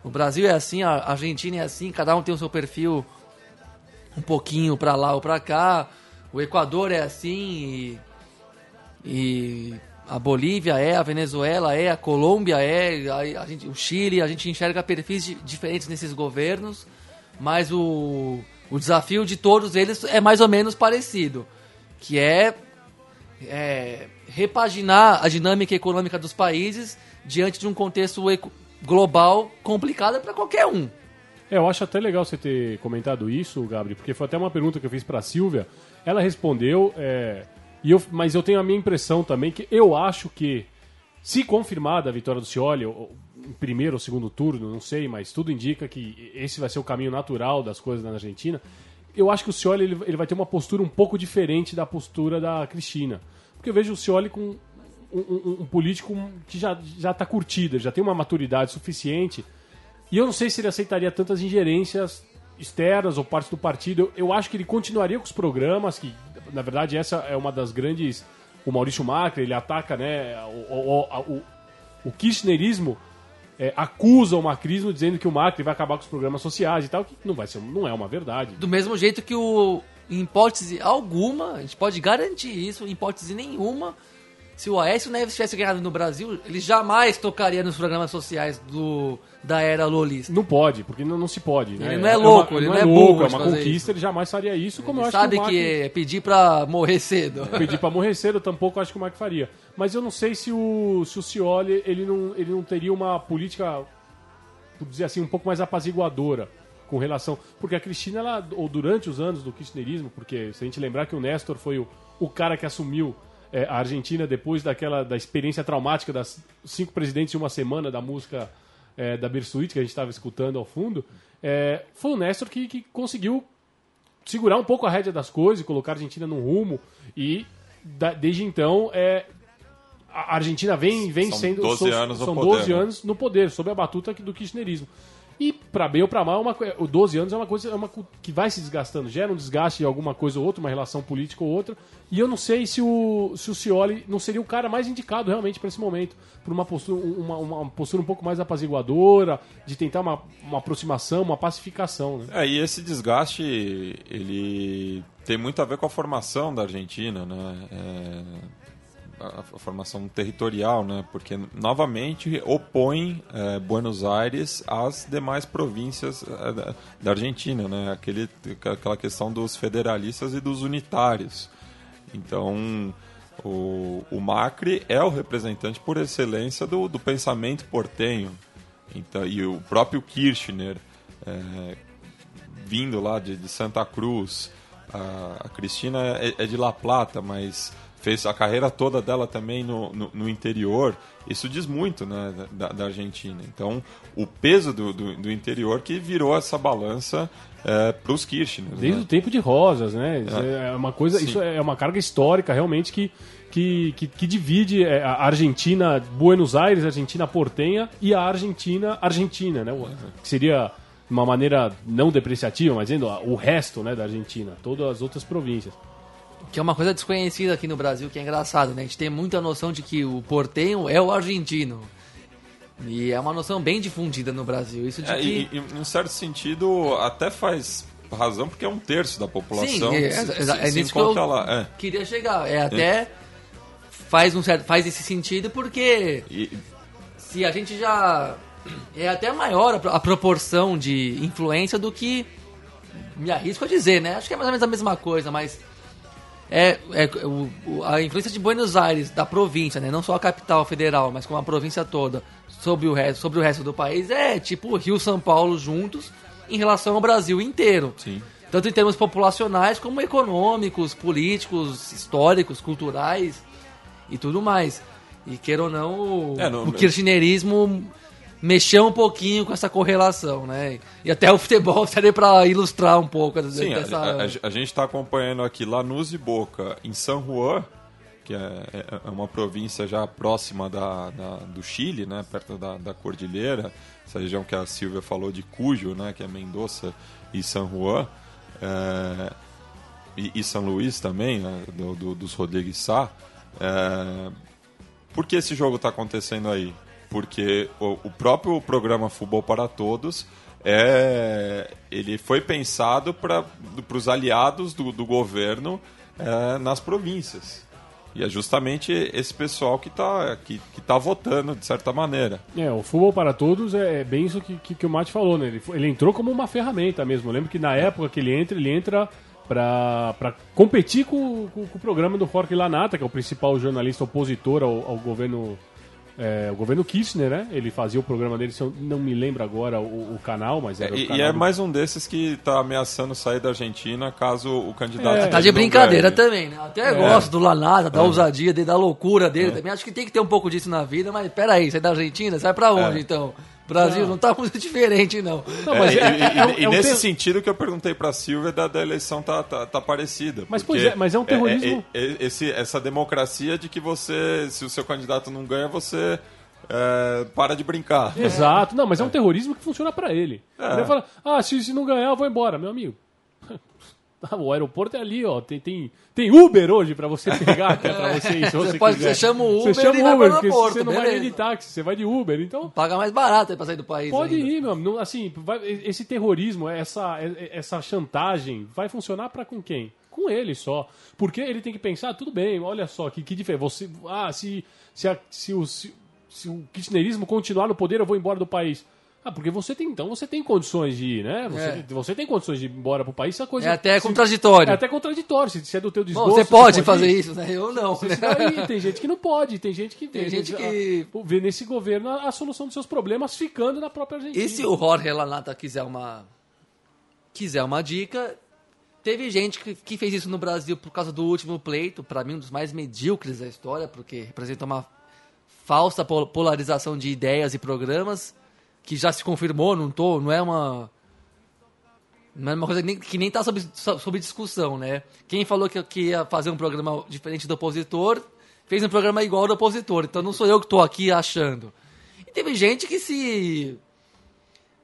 O Brasil é assim a Argentina é assim cada um tem o seu perfil um pouquinho para lá ou para cá. O Equador é assim e, e a Bolívia é, a Venezuela é, a Colômbia é, a, a gente, o Chile, a gente enxerga perfis de, diferentes nesses governos, mas o, o desafio de todos eles é mais ou menos parecido, que é, é repaginar a dinâmica econômica dos países diante de um contexto global complicado para qualquer um. É, eu acho até legal você ter comentado isso, Gabriel, porque foi até uma pergunta que eu fiz para a Silvia. Ela respondeu, é, e eu, mas eu tenho a minha impressão também que eu acho que, se confirmada a vitória do Scioli, em primeiro ou segundo turno, não sei, mas tudo indica que esse vai ser o caminho natural das coisas na Argentina. Eu acho que o Scioli ele, ele vai ter uma postura um pouco diferente da postura da Cristina. Porque eu vejo o Scioli com um, um, um político que já está curtido, já tem uma maturidade suficiente. E eu não sei se ele aceitaria tantas ingerências externas ou parte do partido. Eu, eu acho que ele continuaria com os programas que na verdade, essa é uma das grandes. O Maurício Macri, ele ataca, né? O, o, o, o kirchnerismo é, acusa o macrismo dizendo que o Macri vai acabar com os programas sociais e tal, que não, vai ser, não é uma verdade. Do mesmo jeito que o. Em hipótese alguma, a gente pode garantir isso, em hipótese nenhuma, se o Aécio Neves tivesse ganhado no Brasil, ele jamais tocaria nos programas sociais do, da era lolista. Não pode, porque não, não se pode. Né? Ele não é louco, é uma, ele não é, é louco, é uma conquista, isso. ele jamais faria isso, como ele eu acho sabe que, o que é pedir pra morrer cedo. [laughs] Pedir pra morrer cedo, tampouco acho que o Mark faria. Mas eu não sei se o, se o Cioli, ele não, ele não teria uma política, por dizer assim, um pouco mais apaziguadora com relação... Porque a Cristina, ela, ou durante os anos do kirchnerismo, porque se a gente lembrar que o Néstor foi o, o cara que assumiu é, a Argentina depois daquela da experiência traumática das cinco presidentes em uma semana da música é, da Bersuit que a gente estava escutando ao fundo, é, foi o Néstor que, que, conseguiu segurar um pouco a rédea das coisas e colocar a Argentina num rumo e da, desde então é, a Argentina vem, vem são sendo 12 so, anos são no 12 poder, né? anos no poder sob a batuta do kirchnerismo e para bem ou para mal, uma, o 12 anos é uma coisa é uma, que vai se desgastando, gera um desgaste de alguma coisa ou outra, uma relação política ou outra. E eu não sei se o, se o Cioli não seria o cara mais indicado realmente para esse momento, por uma postura, uma, uma, postura um pouco mais apaziguadora, de tentar uma, uma aproximação, uma pacificação. Né? É, e esse desgaste, ele tem muito a ver com a formação da Argentina, né? É a, a, formação territorial, né? Porque novamente opõe é, Buenos Aires às demais províncias é, da, da, Argentina, né? Aquele, aquela questão dos federalistas e dos unitários. Então, o, o Macri é o representante por excelência do, do pensamento portenho. Então, e o próprio Kirchner, é, vindo lá de, de Santa Cruz, a, a Cristina é, é de La Plata, mas fez a carreira toda dela também no, no, no interior. Isso diz muito né, da, da, Argentina. Então, o peso do, do, do interior que virou essa balança é, para os Kirchner. Desde né? o tempo de Rosas, né? Isso é, é uma coisa, isso é uma carga histórica realmente que, que, que, que, divide é, a Argentina, Buenos Aires, Argentina portenha e a Argentina Argentina, né? Que seria uma maneira não depreciativa, mas dizendo o resto né, da Argentina, todas as outras províncias. Que é uma coisa desconhecida aqui no Brasil, que é engraçado, né? A gente tem muita noção de que o portenho é o argentino. E é uma noção bem difundida no Brasil. Isso de é, que... e, em um certo sentido, até faz razão, porque é um terço da população. Sim, é, se, é, é, nisso que eu é. queria chegar. É até é. faz um certo, faz esse sentido porque e... se a gente já é até maior a, a proporção de influência do que me arrisco a dizer, né? Acho que é mais ou menos a mesma coisa, mas é, é o, a influência de Buenos Aires, da província, né? não só a capital federal, mas como a província toda, sobre o resto, sobre o resto do país, é tipo Rio São Paulo juntos em relação ao Brasil inteiro. Sim. Tanto em termos populacionais como econômicos, políticos, históricos, culturais e tudo mais. E queira ou não, o, é, no, o kirchnerismo mexer um pouquinho com essa correlação, né? E até o futebol [laughs] seria para ilustrar um pouco Sim, dessa... a, a, a gente está acompanhando aqui Lanús e Boca em San Juan, que é, é, é, uma província já próxima da, da, do Chile, né? Perto da, da Cordilheira, essa região que a Silvia falou de Cujo, né? Que é Mendoza e San Juan. É, e, e São Luís também, né, do, do, dos Rodrigues Sá. É, por que esse jogo está acontecendo aí? Porque o, o próprio programa Futebol para Todos é, ele foi pensado para os aliados do, do governo é, nas províncias. E é justamente esse pessoal que está que, que tá votando, de certa maneira. É, o Futebol para Todos é, é bem isso que, que, que, o Mate falou, né? Ele, ele entrou como uma ferramenta mesmo. Eu lembro que na época que ele entra, ele entra para competir com, com, com, o programa do Jorge Lanata, que é o principal jornalista opositor ao, ao governo é, o governo Kirchner, né? Ele fazia o programa dele, se eu não me lembro agora o, o canal, mas era é, o canal E é do... mais um desses que está ameaçando sair da Argentina caso o candidato. É, tá de brincadeira também, né? Até é. gosto do Lanata, da é. ousadia dele, da loucura dele é. também. Acho que tem que ter um pouco disso na vida, mas peraí, sai da Argentina, sai pra onde é. então? Brasil não está muito [laughs] diferente, não. não mas é, é, é, e, e, e nesse sentido que eu perguntei para a Silvia da, da eleição tá, tá, tá parecida. Mas, pois é, mas é um terrorismo. esse, essa democracia de que você, se o seu candidato não ganha, você é, para de brincar. Exato. Não, mas é um terrorismo que funciona para ele. É. Ele fala, ah, se, se não ganhar, eu vou embora. Meu amigo, [laughs] o aeroporto é ali, ó. Tem, tem, tem Uber hoje pra você pegar, é pra você ir, se [laughs] você, você pode, quiser. Você chama o Uber você chama e Uber, porque aeroporto, você não beleza. vai de táxi, você vai de Uber, então... Paga mais barato aí pra sair do país Pode ainda. ir, meu amigo. Assim, vai, esse terrorismo, essa, essa chantagem, vai funcionar pra com quem? com ele só. Porque ele tem que pensar, tudo bem, olha só, que, que diferença. Você, ah, se, se, a, se, o, se, se o kirchnerismo continuar no poder, eu vou embora do país. Ah, porque você tem, então você tem condições de ir, né? Você, é. você tem condições de ir embora pro país, essa coisa. É até se, contraditório. É até contraditório. Se, se é do teu desgosto. Bom, você pode, você pode fazer ir, isso, né? Eu não. Né? Daí, tem gente que não pode, tem gente que tem, tem gente, que vê nesse governo a, a, solução dos seus problemas ficando na própria Argentina. E se o Jorge Lanata quiser uma quiser uma dica, teve gente que, que fez isso no Brasil por causa do último pleito, para mim um dos mais medíocres da história, porque representa uma falsa polarização de ideias e programas que já se confirmou, não tô, não é uma não é uma coisa que nem, que nem tá sob, sob discussão, né? Quem falou que, que ia fazer um programa diferente do opositor, fez um programa igual ao do opositor. Então não sou eu que estou aqui achando. E teve gente que se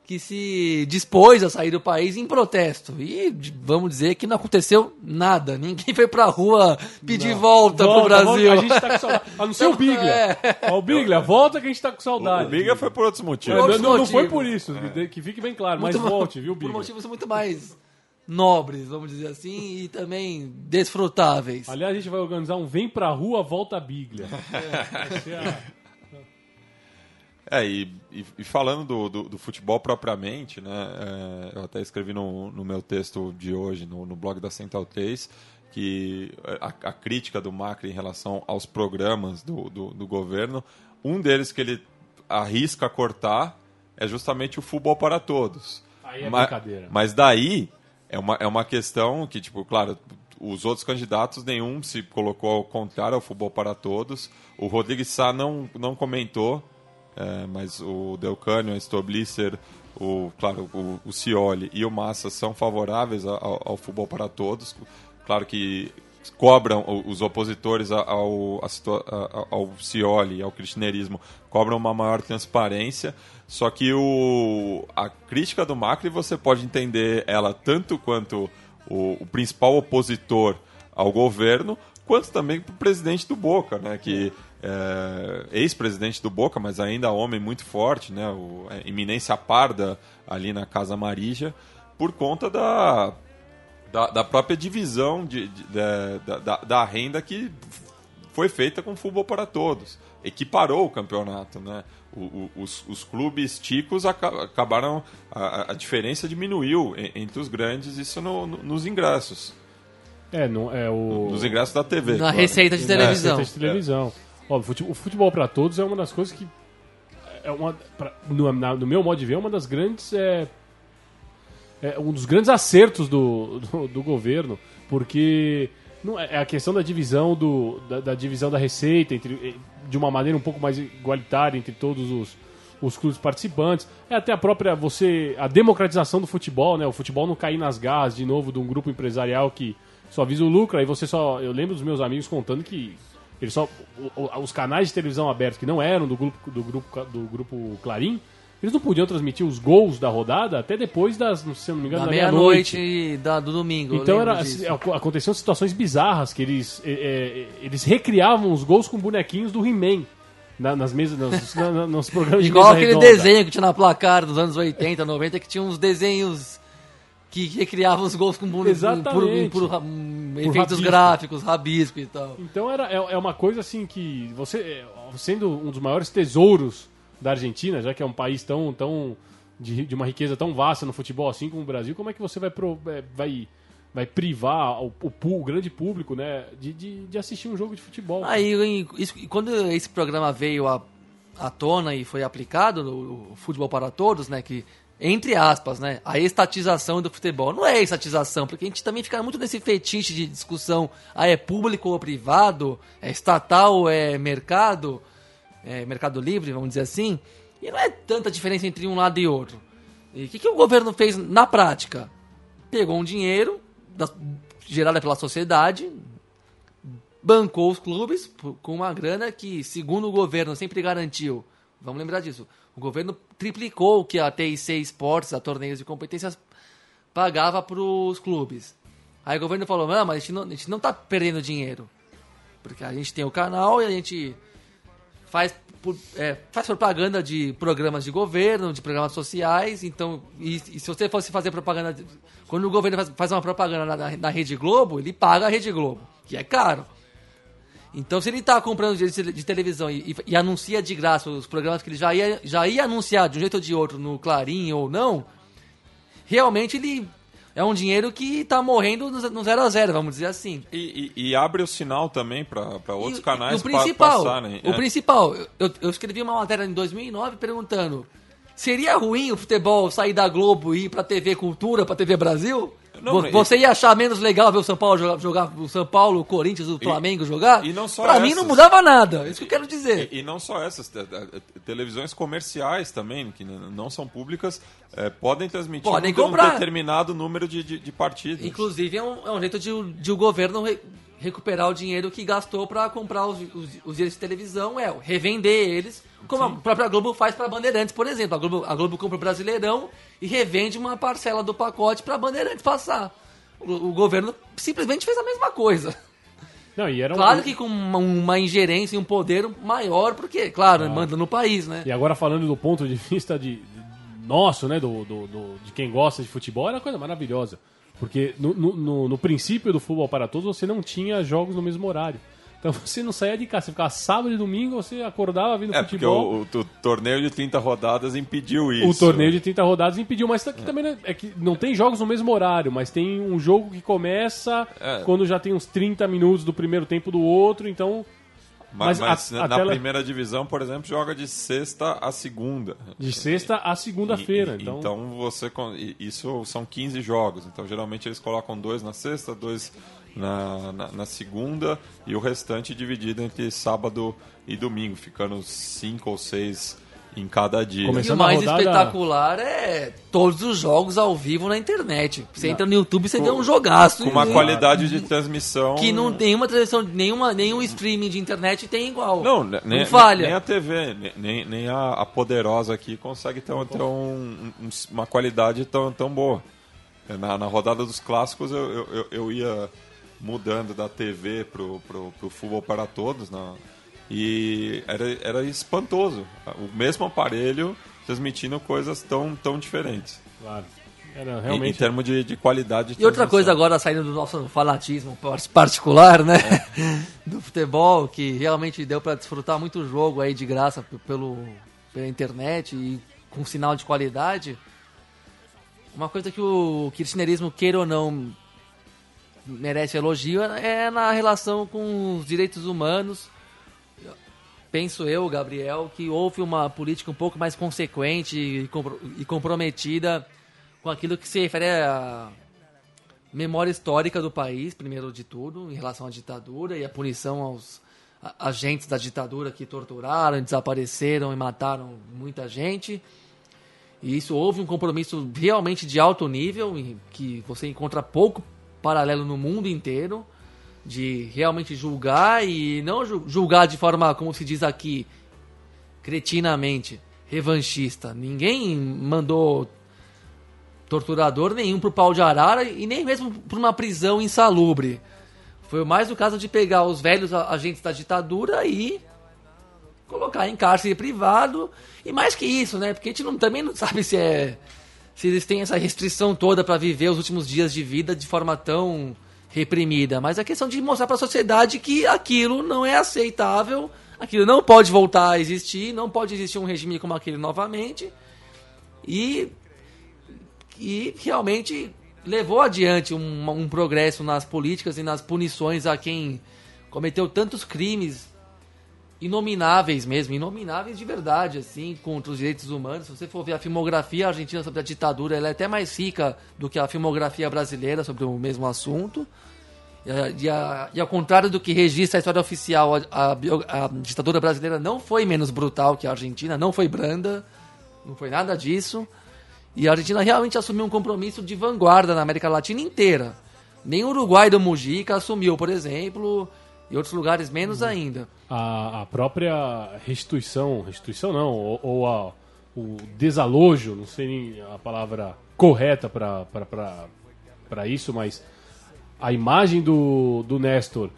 que se dispôs a sair do país em protesto. E vamos dizer que não aconteceu nada. Ninguém foi pra rua pedir não. volta, volta pro Brasil. Volta, a gente tá com saudade. A não ser o [laughs] Biglia. É. o Biglia, volta que a gente tá com saudade. O Biglia foi por outros motivos. Outros não, não, foi por isso, é. que fique bem claro. Muito mas volte, viu, Biglia? Por motivos muito mais nobres, vamos dizer assim, e também desfrutáveis. Aliás, a gente vai organizar um Vem Pra Rua, Volta Biglia. [laughs] É. é e, e falando do, do, do, futebol propriamente, né, é, eu até escrevi no, no meu texto de hoje, no, no blog da Central 3, que a, a, crítica do Macri em relação aos programas do, do, do governo, um deles que ele arrisca cortar é justamente o futebol para todos. Aí é mas, brincadeira. Mas daí é uma, é uma questão que, tipo, claro, os outros candidatos, nenhum se colocou ao contrário ao futebol para todos. O Rodrigo Sá não, não comentou é, mas o Delcânio, a Stoblisser, o, claro, o, o Cioli e o Massa são favoráveis ao, ao futebol para todos. Claro que cobram os opositores ao, ao, ao Cioli, ao kirchnerismo, cobram uma maior transparência. Só que o, a crítica do Macri você pode entender ela tanto quanto o, o principal opositor ao governo, quanto também para o presidente do Boca, né? Que é, ex-presidente do Boca, mas ainda homem muito forte, né? O, a eminência parda ali na Casa Marija, por conta da, da, da própria divisão de, de, de da, da, renda que foi feita com futebol para todos. Equiparou o campeonato, né? O, o, os, os, clubes ticos acabaram. A, a, diferença diminuiu entre os grandes, isso no, no, nos ingressos. É, no, é o... Nos ingressos da TV. Na claro. receita de televisão. Receita de televisão. É. Ó, o futebol para todos é uma das coisas que. É uma, pra, no, na, no, meu modo de ver, é uma das grandes. É, é um dos grandes acertos do, do, do governo, porque não, é, é a questão da divisão do, da, da, divisão da receita entre, de uma maneira um pouco mais igualitária entre todos os, os clubes participantes. É até a própria você a democratização do futebol, né? O futebol não cair nas garras de novo de um grupo empresarial que só visa o lucro. Aí você só, eu lembro dos meus amigos contando que eles só, os canais de televisão abertos que não eram do grupo, do grupo, do grupo Clarim, eles não podiam transmitir os gols da rodada até depois das, se não me engano, da, meia-noite meia do domingo. Então era, aconteciam situações bizarras que eles, é, é, eles recriavam os gols com bonequinhos do He-Man. Na, nas mesas, nos, na, nos programas de Igual aquele redonda. desenho que tinha na placar dos anos 80, 90, que tinha uns desenhos que recriava os gols com por, Exatamente. por, por, por efeitos rabisco. gráficos, rabisco e tal. Então era, é, é uma coisa assim que você, é, sendo um dos maiores tesouros da Argentina, já que é um país tão, tão de, de uma riqueza tão vasta no futebol assim como o Brasil, como é que você vai, pro, é, vai, vai privar o, o, o, grande público né, de, de, de, assistir um jogo de futebol? Aí, isso, quando esse programa veio à, à tona e foi aplicado no Futebol para Todos, né, que entre aspas, né, a estatização do futebol. Não é estatização, porque a gente também fica muito nesse fetiche de discussão, ah, é público ou privado, é estatal ou é mercado, é mercado livre, vamos dizer assim, e não é tanta diferença entre um lado e outro. E o que, que o governo fez na prática? Pegou um dinheiro da, gerado pela sociedade, bancou os clubes com uma grana que, segundo o governo, sempre garantiu. Vamos lembrar disso o governo triplicou o que a TIC Esportes, a torneios de competências, pagava para os clubes. Aí o governo falou, não, mas a gente não, a gente não tá perdendo dinheiro. Porque a gente tem o canal e a gente faz é, faz propaganda de programas de governo, de programas sociais. Então, e, e se você fosse fazer propaganda. Quando o governo faz, faz uma propaganda na, na, Rede Globo, ele paga a Rede Globo, que é caro. Então, se ele está comprando de, de televisão e, e, e, anuncia de graça os programas que ele já ia, já ia anunciar de um jeito ou de outro no Clarim ou não, realmente ele é um dinheiro que está morrendo no zero a zero, vamos dizer assim. E, e, e abre o sinal também para outros canais o principal, passarem. O é. principal, eu, eu escrevi uma matéria em 2009 perguntando seria ruim o futebol sair da Globo e ir para TV Cultura, para TV Brasil? Não, você ia achar menos legal ver o São Paulo jogar, jogar o São Paulo, o Corinthians, o Flamengo e, jogar? E não só pra essas. mim não mudava nada, é isso que eu quero dizer. E, e não só essas, televisões comerciais também, que não são públicas, é, podem transmitir podem um, comprar. um determinado número de, de, de partidas. Inclusive é um, é um jeito de, de o governo recuperar o dinheiro que gastou para comprar os, os, os direitos de televisão, é revender eles como Sim. a própria Globo faz para Bandeirantes, por exemplo. A Globo, a Globo compra o Brasileirão e revende uma parcela do pacote para Bandeirantes passar. O, o, governo simplesmente fez a mesma coisa. Não, e era um... Claro que com uma, uma, ingerência e um poder maior, porque, claro, ah. manda no país, né? E agora falando do ponto de vista de, de nosso, né, do, do, do, de quem gosta de futebol, era uma coisa maravilhosa. Porque no, no, no princípio do futebol para todos, você não tinha jogos no mesmo horário. Então [laughs] você não saía de casa, você ficava sábado e domingo, você acordava vindo é, futebol. Porque o, o, o, torneio de 30 rodadas impediu isso. O torneio de 30 rodadas impediu, mas aqui é. também é, é que não tem jogos no mesmo horário, mas tem um jogo que começa é. quando já tem uns 30 minutos do primeiro tempo do outro, então. Mas, mas, a, na tela... primeira divisão, por exemplo, joga de sexta a segunda. De sexta a segunda-feira. Então... então você. Isso são 15 jogos. Então geralmente eles colocam dois na sexta, dois na, na, na, segunda e o restante dividido entre sábado e domingo, ficando cinco ou seis em cada dia. Começando e o mais rodada... espetacular é todos os jogos ao vivo na internet. Você não. entra no YouTube você vê um jogaço. Com uma e... qualidade de transmissão. Que não tem uma transmissão, nenhuma, nenhum streaming de internet tem igual. Não, não nem, falha. Nem a TV, nem, nem a, a poderosa aqui consegue ter, ter um, um, uma qualidade tão, tão boa. Na, na rodada dos clássicos eu, eu, eu ia mudando da TV pro, pro, pro futebol para todos, não. E era, era espantoso. O mesmo aparelho transmitindo coisas tão, tão diferentes. Claro. Era realmente... Em, em termos de, de qualidade. De e outra coisa agora, saindo do nosso fanatismo particular, né? É. [laughs] do futebol, que realmente deu para desfrutar muito jogo aí de graça pelo, pela internet e com sinal de qualidade. Uma coisa que o kirchnerismo, queira ou não, merece elogio é na relação com os direitos humanos. Penso eu, Gabriel, que houve uma política um pouco mais consequente e comprometida com aquilo que se refere à memória histórica do país, primeiro de tudo, em relação à ditadura e à punição aos agentes da ditadura que torturaram, desapareceram e mataram muita gente. E isso houve um compromisso realmente de alto nível, que você encontra pouco paralelo no mundo inteiro de realmente julgar e não julgar de forma, como se diz aqui, cretinamente, revanchista. Ninguém mandou torturador nenhum pro pau de arara e nem mesmo para uma prisão insalubre. Foi mais o caso de pegar os velhos agentes da ditadura e colocar em cárcere privado. E mais que isso, né? Porque a gente não, também não sabe se é se eles têm essa restrição toda para viver os últimos dias de vida de forma tão reprimida, mas a questão de mostrar para a sociedade que aquilo não é aceitável, aquilo não pode voltar a existir, não pode existir um regime como aquele novamente, e, e realmente levou adiante um, um progresso nas políticas e nas punições a quem cometeu tantos crimes inomináveis mesmo, inomináveis de verdade, assim, contra os direitos humanos. Se você for ver a filmografia argentina sobre a ditadura, ela é até mais rica do que a filmografia brasileira sobre o mesmo assunto. E, a, e ao contrário do que registra a história oficial, a, a, a, ditadura brasileira não foi menos brutal que a Argentina, não foi branda, não foi nada disso. E a Argentina realmente assumiu um compromisso de vanguarda na América Latina inteira. Nem o Uruguai do Mujica assumiu, por exemplo, e outros lugares menos uhum. ainda. A, a, própria restituição, restituição não, ou, ou a, o desalojo, não sei nem a palavra correta para isso, mas a imagem do, do Nestor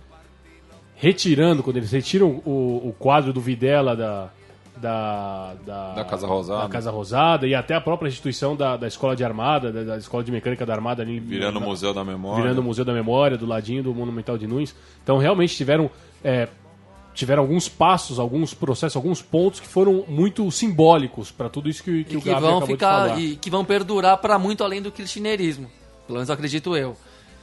retirando, quando eles retiram o, o quadro do Videla da, da, da, da, Casa Rosada. da Casa Rosada e até a própria instituição da, da Escola de Armada, da, da Escola de Mecânica da Armada ali. Virando o Museu da Memória. Virando o Museu da Memória, do ladinho do Monumental de Nunes. Então realmente tiveram. É, tiveram alguns passos, alguns processos, alguns pontos que foram muito simbólicos para tudo isso que, que, o que vão ficar E que vão perdurar para muito além do cristianismo. Pelo menos acredito eu.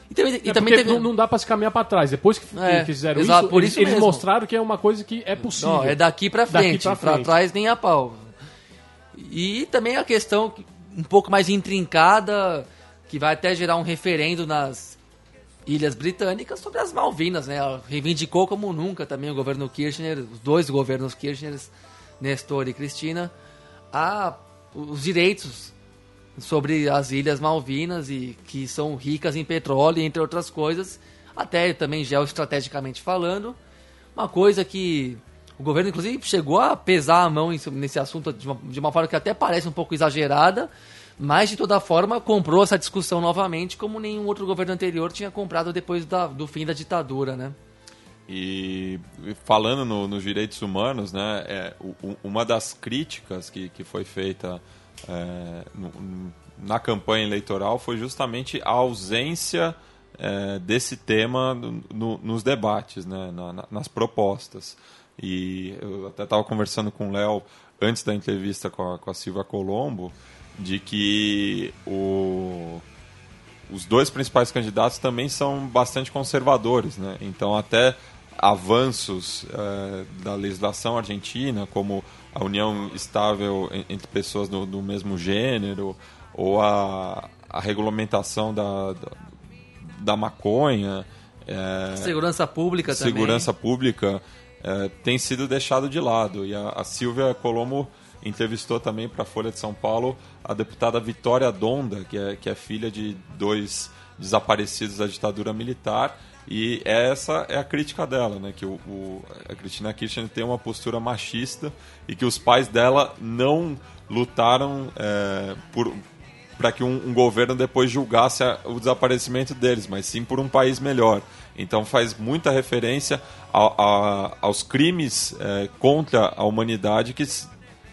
E também, e é também teve... não, não, dá para se caminhar para trás. Depois que, é, que fizeram exato, isso, isso, eles, mostraram que é uma coisa que é possível. Não, é daqui para frente, para trás nem a pau. E também a questão um pouco mais intrincada, que vai até gerar um referendo nas Ilhas Britânicas sobre as Malvinas, né? Reivindicou como nunca também o governo Kirchner, os dois governos Kirchner, Nestor e Cristina, a, os direitos sobre as Ilhas Malvinas e que são ricas em petróleo, entre outras coisas, até também geoestrategicamente falando. Uma coisa que o governo, inclusive, chegou a pesar a mão nesse assunto de uma, de uma forma que até parece um pouco exagerada, mas de toda forma comprou essa discussão novamente, como nenhum outro governo anterior tinha comprado depois da, do fim da ditadura, né? E falando no, nos direitos humanos, né, é, uma das críticas que, que foi feita é, na campanha eleitoral foi justamente a ausência é, desse tema no, no, nos debates, né, na, nas propostas. E eu até estava conversando com o Léo antes da entrevista com a, com a Silvia Colombo, de que o, os dois principais candidatos também são bastante conservadores. Né? Então, até avanços é, da legislação argentina, como a união estável entre pessoas do, do mesmo gênero, ou a, a regulamentação da, da, da maconha. É, segurança pública segurança também. Segurança pública é, tem sido deixado de lado. E a, a Silvia Colombo entrevistou também para a Folha de São Paulo a deputada Vitória Donda, que é, que é filha de dois desaparecidos da ditadura militar e essa é a crítica dela, né? Que o, o, a Cristina Kirchner tem uma postura machista e que os pais dela não lutaram é, por para que um, um, governo depois julgasse a, o desaparecimento deles, mas sim por um país melhor. Então faz muita referência a, a, aos crimes é, contra a humanidade que se,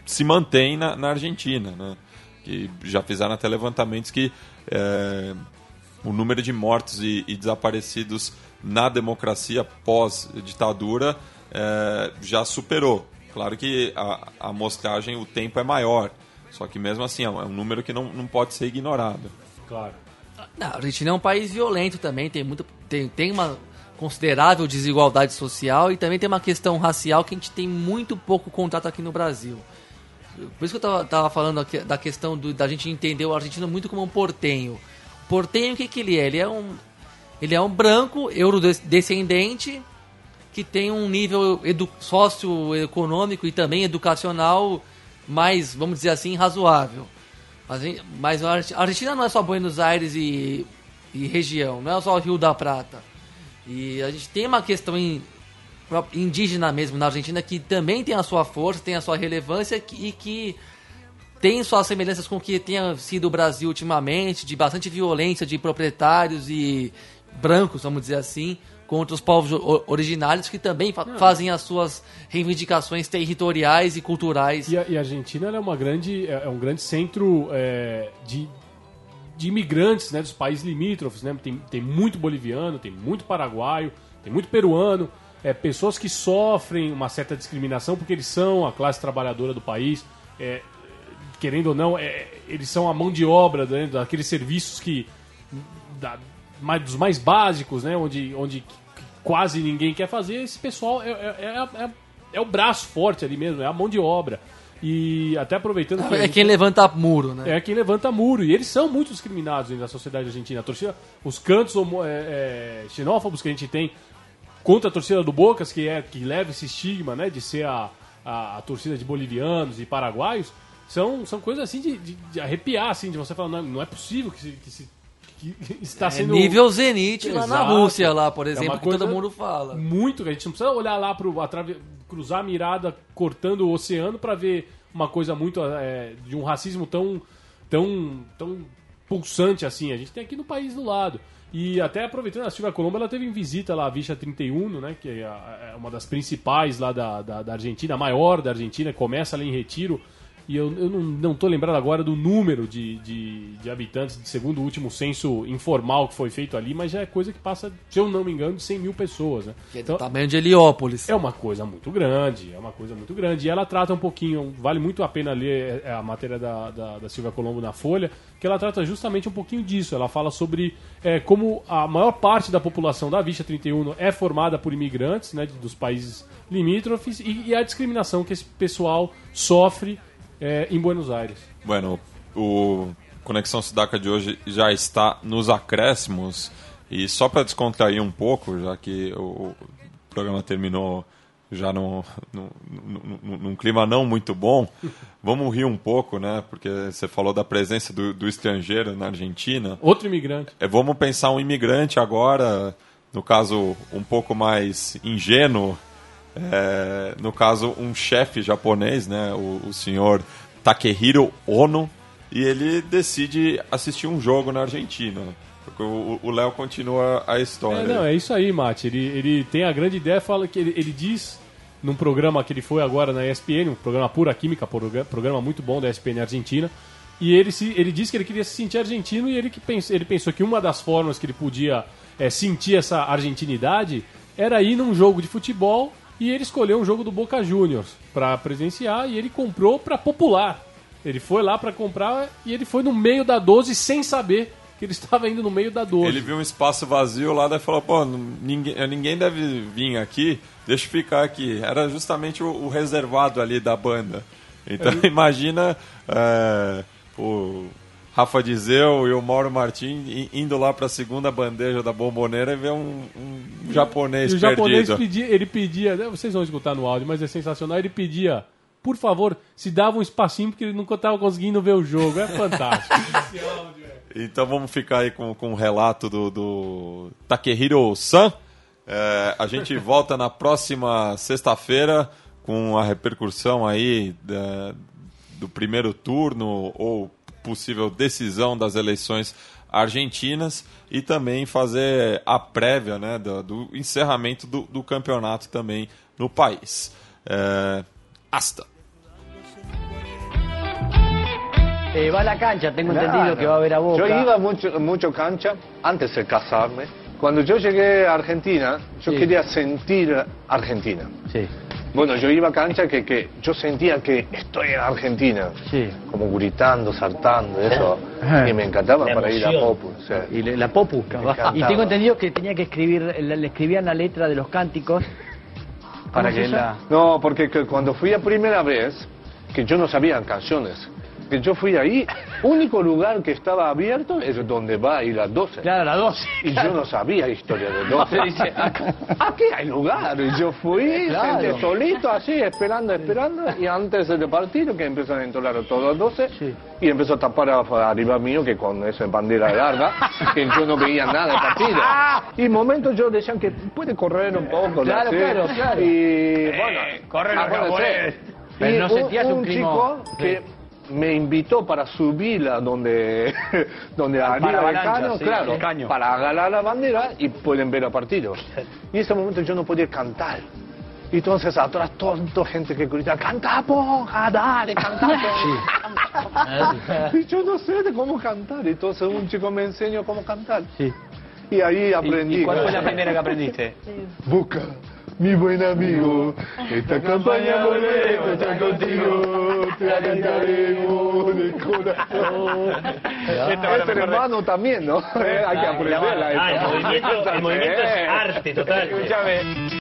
se mantém na, na Argentina, né? Que já fizeram até levantamentos que é, o número de mortos e, e desaparecidos na democracia pós-ditadura é, já superou. Claro que a, a amostragem, o tempo é maior, só que mesmo assim é um é número que não, não pode ser ignorado. Claro. Não, a Argentina é um país violento também, tem, muito, tem, tem uma considerável desigualdade social e também tem uma questão racial que a gente tem muito pouco contato aqui no Brasil. Por isso que eu tava, tava falando aqui, da questão do, da gente entender o argentino muito como um portenho. Portenho, o que, que ele é? Ele é um, ele é um branco, eurodescendente, que tem um nível socioeconômico e também educacional mais, vamos dizer assim, razoável. Mas, a Argentina não é só Buenos Aires e, e região, não é só Rio da Prata. E a gente tem uma questão in, indígena mesmo na Argentina que também tem a sua força, tem a sua relevância e que tem suas semelhanças com o que tenha sido o Brasil ultimamente, de bastante violência de proprietários e brancos, vamos dizer assim, contra os povos originários que também fa fazem as suas reivindicações territoriais e culturais. E a, e a Argentina é uma grande é, é um grande centro é, de, de imigrantes, né, dos países limítrofes, né? Tem, tem muito boliviano, tem muito paraguaio, tem muito peruano, é, pessoas que sofrem uma certa discriminação porque eles são a classe trabalhadora do país. É, querendo ou não, é, eles são a mão de obra né, daqueles serviços que. Da, mais, dos mais básicos, né? Onde, onde quase ninguém quer fazer, esse pessoal é, é, é, é, é o braço forte ali mesmo, é a mão de obra. E até aproveitando que. É quem levanta muro, né? É quem levanta muro. E eles são muito discriminados da sociedade argentina. A torcida, os cantos é, é, xenófobos que a gente tem contra a torcida do Bocas, que, é, que leva esse estigma né, de ser a, a, a torcida de bolivianos e paraguaios, são, são coisas assim de, de, de, arrepiar, assim, de você falar, não, não é possível que se, que se que [laughs] está é sendo. nível Zenit lá na Rússia, lá, por é exemplo, é que todo mundo fala. Muito, a gente não precisa olhar lá para atrave... cruzar a mirada cortando o oceano para ver uma coisa muito é, de um racismo tão, tão, tão pulsante assim. A gente tem aqui no país do lado. E até aproveitando, a Silvia Colombo ela teve em visita lá a Vicha 31, né, que é, é uma das principais lá da, da, da Argentina, a maior da Argentina, começa ali em Retiro e eu, eu não estou lembrado agora do número de, de, de, habitantes, segundo o último censo informal que foi feito ali, mas já é coisa que passa, se eu não me engano, de 100 mil pessoas. Né? Que é do então, tamanho de Heliópolis. É uma coisa muito grande, é uma coisa muito grande. E ela trata um pouquinho, vale muito a pena ler é, a matéria da, da, da Silvia Colombo na Folha, que ela trata justamente um pouquinho disso. Ela fala sobre é, como a maior parte da população da Vicha 31 é formada por imigrantes né, dos países limítrofes e, e a discriminação que esse pessoal sofre é, em Buenos Aires. Bueno, o Conexão Sudaca de hoje já está nos acréscimos. E só para descontrair um pouco, já que o programa terminou já num, num, num, num, clima não muito bom, [laughs] vamos rir um pouco, né? Porque você falou da presença do, do estrangeiro na Argentina. Outro imigrante. É, vamos pensar um imigrante agora, no caso um pouco mais ingênuo, é, no caso, um chefe japonês, né, o, o senhor Takehiro Ono, e ele decide assistir um jogo na Argentina. O Léo continua a história. É, não, é isso aí, Mate. Ele, ele tem a grande ideia, fala que ele, ele diz num programa que ele foi agora na ESPN, um programa pura química, programa muito bom da ESPN Argentina. E ele, se, ele disse que ele queria se sentir argentino e ele, que pensou, ele pensou que uma das formas que ele podia é, sentir essa argentinidade era ir num jogo de futebol e ele escolheu um jogo do Boca Juniors para presenciar e ele comprou para popular. Ele foi lá para comprar e ele foi no meio da 12 sem saber que ele [laughs] estava indo no meio da 12. Ele viu um espaço vazio lá e falou: pô, ninguém, ninguém deve vir aqui, deixa eu ficar aqui. Era justamente o, o reservado ali da banda. Então é. [laughs] imagina é, o Rafa Dizeu e o Mauro Martins indo lá para a segunda bandeja da bomboneira e ver um, um japonês e o japonês pedia, ele pedia, né, vocês vão escutar no áudio, mas é sensacional, ele pedia, por favor, se dava um espacinho porque ele nunca estava conseguindo ver o jogo, é fantástico. [laughs] então vamos ficar aí com, com o relato do, do Takehiro-san. É, a gente [laughs] volta na próxima sexta-feira com a repercussão aí da, do primeiro turno ou possível decisão das eleições argentinas e também fazer a prévia né, do, do encerramento do, do, campeonato também no país. É, hasta. Eh, va a la cancha, tengo claro. entendido que va a ver a Boca. Yo iba mucho, mucho cancha antes de casarme. Cuando yo llegué a Argentina, yo sí. quería sentir Argentina. Sí. Bueno, yo iba a cancha que, que yo sentía que estoy en Argentina. Sí. Como gritando, saltando, eso. Y me encantaba para ir a Popu. O sea, y la Popu, Y tengo entendido que tenía que escribir, le escribían la letra de los cánticos. Para que la... No, porque cuando fui a primera vez, que yo no sabía canciones que yo fui ahí, único lugar que estaba abierto es donde va a ir a 12. Claro, la 12. Y yo no sabía historia de 12. dice, aquí hay lugar. Y yo fui, claro. solito, así, esperando, esperando, y antes del partido que empezaron a entonar todos 12, y empezó a tapar arriba mío, que con esa bandera larga, que yo no veía nada del partido. Y en momentos yo decían que puede correr un poco. Claro, claro, claro. Y bueno, eh, corre lo que Pero no sentías un, un chico que me invitó para subirla donde, [laughs] donde arriba del caño, claro, para agarrar la bandera y pueden ver el partido. [laughs] Y en ese momento yo no podía cantar. Y entonces atrás toda gente que grita, canta ponja, dale, canta [laughs] y yo no sé de cómo cantar. Entonces un chico me enseñó cómo cantar. Sí. Y ahí aprendí. ¿Y, cuál fue la primera que aprendiste? Busca mi buen amigo. Esta campaña volveremos a estar contigo, te la cantaremos de corazón. Este hermano también, ¿no? Hay que aprenderla. Ah, el movimiento, el movimiento es [laughs] arte, total. Escúchame.